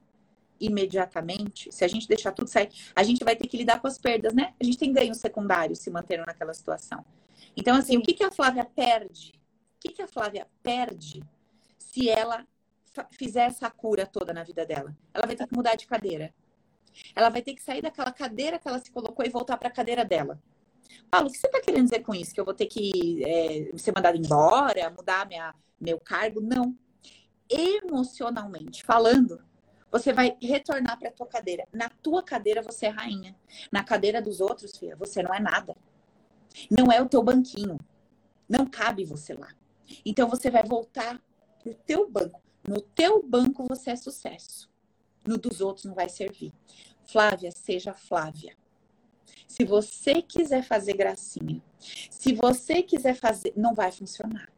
Speaker 1: imediatamente, se a gente deixar tudo sair, a gente vai ter que lidar com as perdas, né? A gente tem ganhos secundários se mantendo naquela situação. Então, assim, Sim. o que, que a Flávia perde? O que, que a Flávia perde se ela fizer essa cura toda na vida dela? Ela vai ter que mudar de cadeira. Ela vai ter que sair daquela cadeira que ela se colocou e voltar para a cadeira dela. Paulo, o que você está querendo dizer com isso? Que eu vou ter que é, ser mandada embora, mudar minha, meu cargo? Não. Emocionalmente falando, você vai retornar para a tua cadeira. Na tua cadeira você é rainha. Na cadeira dos outros, filha, você não é nada. Não é o teu banquinho. Não cabe você lá. Então você vai voltar pro teu banco. No teu banco você é sucesso. No dos outros não vai servir. Flávia, seja Flávia. Se você quiser fazer gracinha, se você quiser fazer, não vai funcionar.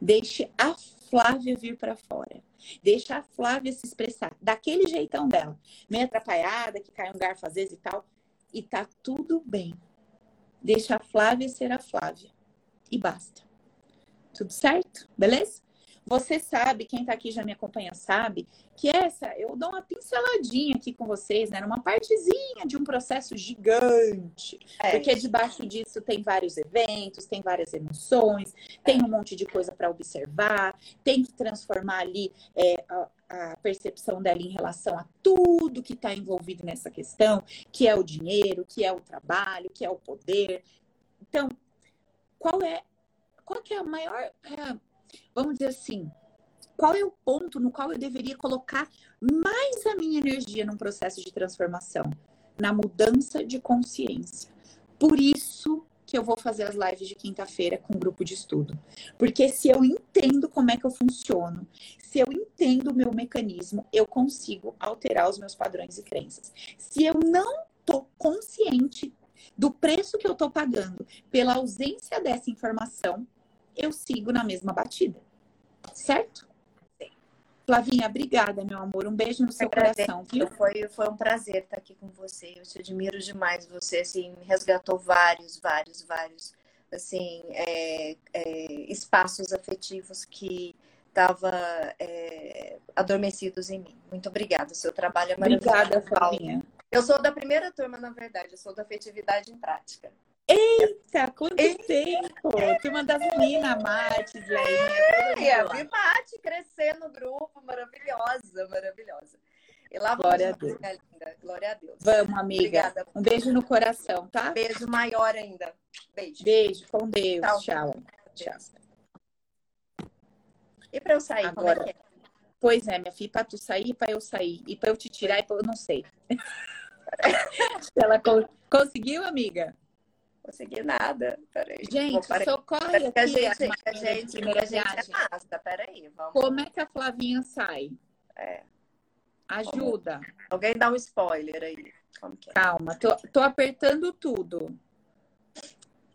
Speaker 1: Deixe a Flávia vir para fora. Deixa a Flávia se expressar daquele jeitão dela, meio atrapalhada, que cai um garfo às vezes e tal, e tá tudo bem. Deixa a Flávia ser a Flávia e basta. Tudo certo? Beleza? Você sabe, quem está aqui já me acompanha sabe, que essa eu dou uma pinceladinha aqui com vocês, né? Numa partezinha de um processo gigante. É. Porque debaixo disso tem vários eventos, tem várias emoções, tem um monte de coisa para observar, tem que transformar ali é, a, a percepção dela em relação a tudo que está envolvido nessa questão, que é o dinheiro, que é o trabalho, que é o poder. Então, qual é qual que é a maior é, vamos dizer assim, qual é o ponto no qual eu deveria colocar mais a minha energia num processo de transformação? Na mudança de consciência. Por isso que eu vou fazer as lives de quinta-feira com um grupo de estudo. Porque se eu entendo como é que eu funciono, se eu entendo o meu mecanismo, eu consigo alterar os meus padrões e crenças. Se eu não tô consciente do preço que eu tô pagando pela ausência dessa informação, eu sigo na mesma batida. Certo? Sim. Flavinha, obrigada, meu amor. Um beijo no seu coração.
Speaker 2: Viu? Foi, foi um prazer estar aqui com você. Eu te admiro demais. Você, assim, resgatou vários, vários, vários, assim, é, é, espaços afetivos que estavam é, adormecidos em mim. Muito obrigada. O seu trabalho é maravilhoso.
Speaker 1: Obrigada, Flavinha.
Speaker 2: Eu sou da primeira turma, na verdade. Eu sou da afetividade em prática.
Speaker 1: Eita, quanto Eita. tempo! Turma das meninas, Mate,
Speaker 2: Zé. É, vi Mate crescer no grupo, maravilhosa, maravilhosa.
Speaker 1: E lá Glória a Deus.
Speaker 2: Linda. Glória a Deus.
Speaker 1: Vamos, amiga. Obrigada. Um beijo no coração, tá?
Speaker 2: Beijo maior ainda. Beijo.
Speaker 1: Beijo, com Deus. Tchau. Tchau. Tchau.
Speaker 2: E para eu sair, Agora, como é que é?
Speaker 1: Pois é, minha filha, para tu sair, para eu sair. E para eu te tirar, eu não sei. Ela conseguiu, amiga?
Speaker 2: Consegui nada. Peraí.
Speaker 1: Gente, socorre aqui.
Speaker 2: A gente, a gente, a gente é massa. Peraí, vamos.
Speaker 1: Como é que a Flavinha sai?
Speaker 2: É.
Speaker 1: Ajuda.
Speaker 2: Alguém dá um spoiler aí.
Speaker 1: É? Calma, tô, tô apertando tudo.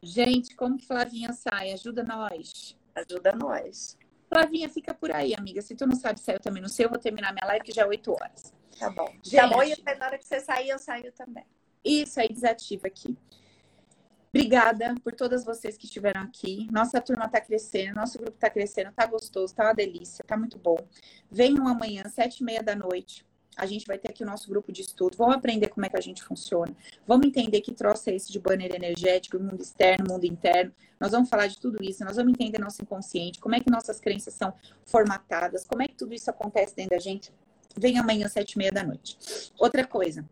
Speaker 1: Gente, como que Flavinha sai? Ajuda nós.
Speaker 2: Ajuda nós.
Speaker 1: Flavinha, fica por aí, amiga. Se tu não sabe sair, eu também não sei. Eu vou terminar minha live que já é 8 horas.
Speaker 2: Tá bom. Gente, tá bom, e na hora que você sair, eu saio também.
Speaker 1: Isso aí, desativa aqui. Obrigada por todas vocês que estiveram aqui. Nossa turma está crescendo, nosso grupo está crescendo, está gostoso, está uma delícia, está muito bom. Venham amanhã, sete e meia da noite. A gente vai ter aqui o nosso grupo de estudo. Vamos aprender como é que a gente funciona. Vamos entender que troço é esse de banner energético, mundo externo, mundo interno. Nós vamos falar de tudo isso. Nós vamos entender nosso inconsciente, como é que nossas crenças são formatadas, como é que tudo isso acontece dentro da gente. Vem amanhã, sete e meia da noite. Outra coisa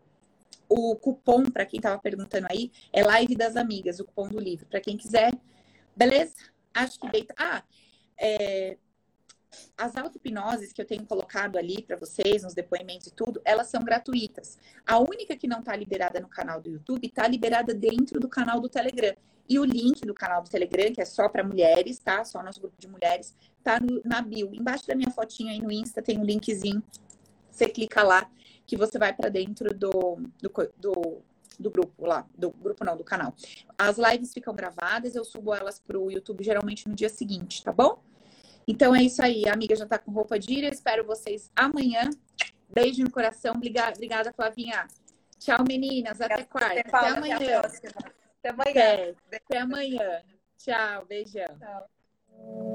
Speaker 1: o cupom, para quem estava perguntando aí, é Live das Amigas, o cupom do livro. Para quem quiser, beleza? Acho que deita. Ah, é... as auto-hipnoses que eu tenho colocado ali para vocês, nos depoimentos e tudo, elas são gratuitas. A única que não está liberada no canal do YouTube está liberada dentro do canal do Telegram. E o link do canal do Telegram, que é só para mulheres, tá? Só nosso grupo de mulheres, tá no, na bio. Embaixo da minha fotinha aí no Insta tem um linkzinho. Você clica lá que você vai para dentro do, do, do, do, grupo lá. Do grupo não, do canal. As lives ficam gravadas, eu subo elas pro YouTube geralmente no dia seguinte, tá bom? Então é isso aí. A amiga já tá com roupa de ir. Espero vocês amanhã. Beijo no coração. Obrigada, obrigada Flavinha. Tchau, meninas. Até quarta. Até,
Speaker 2: até amanhã. Até amanhã. Até,
Speaker 1: até amanhã. Tchau, beijão. Tchau.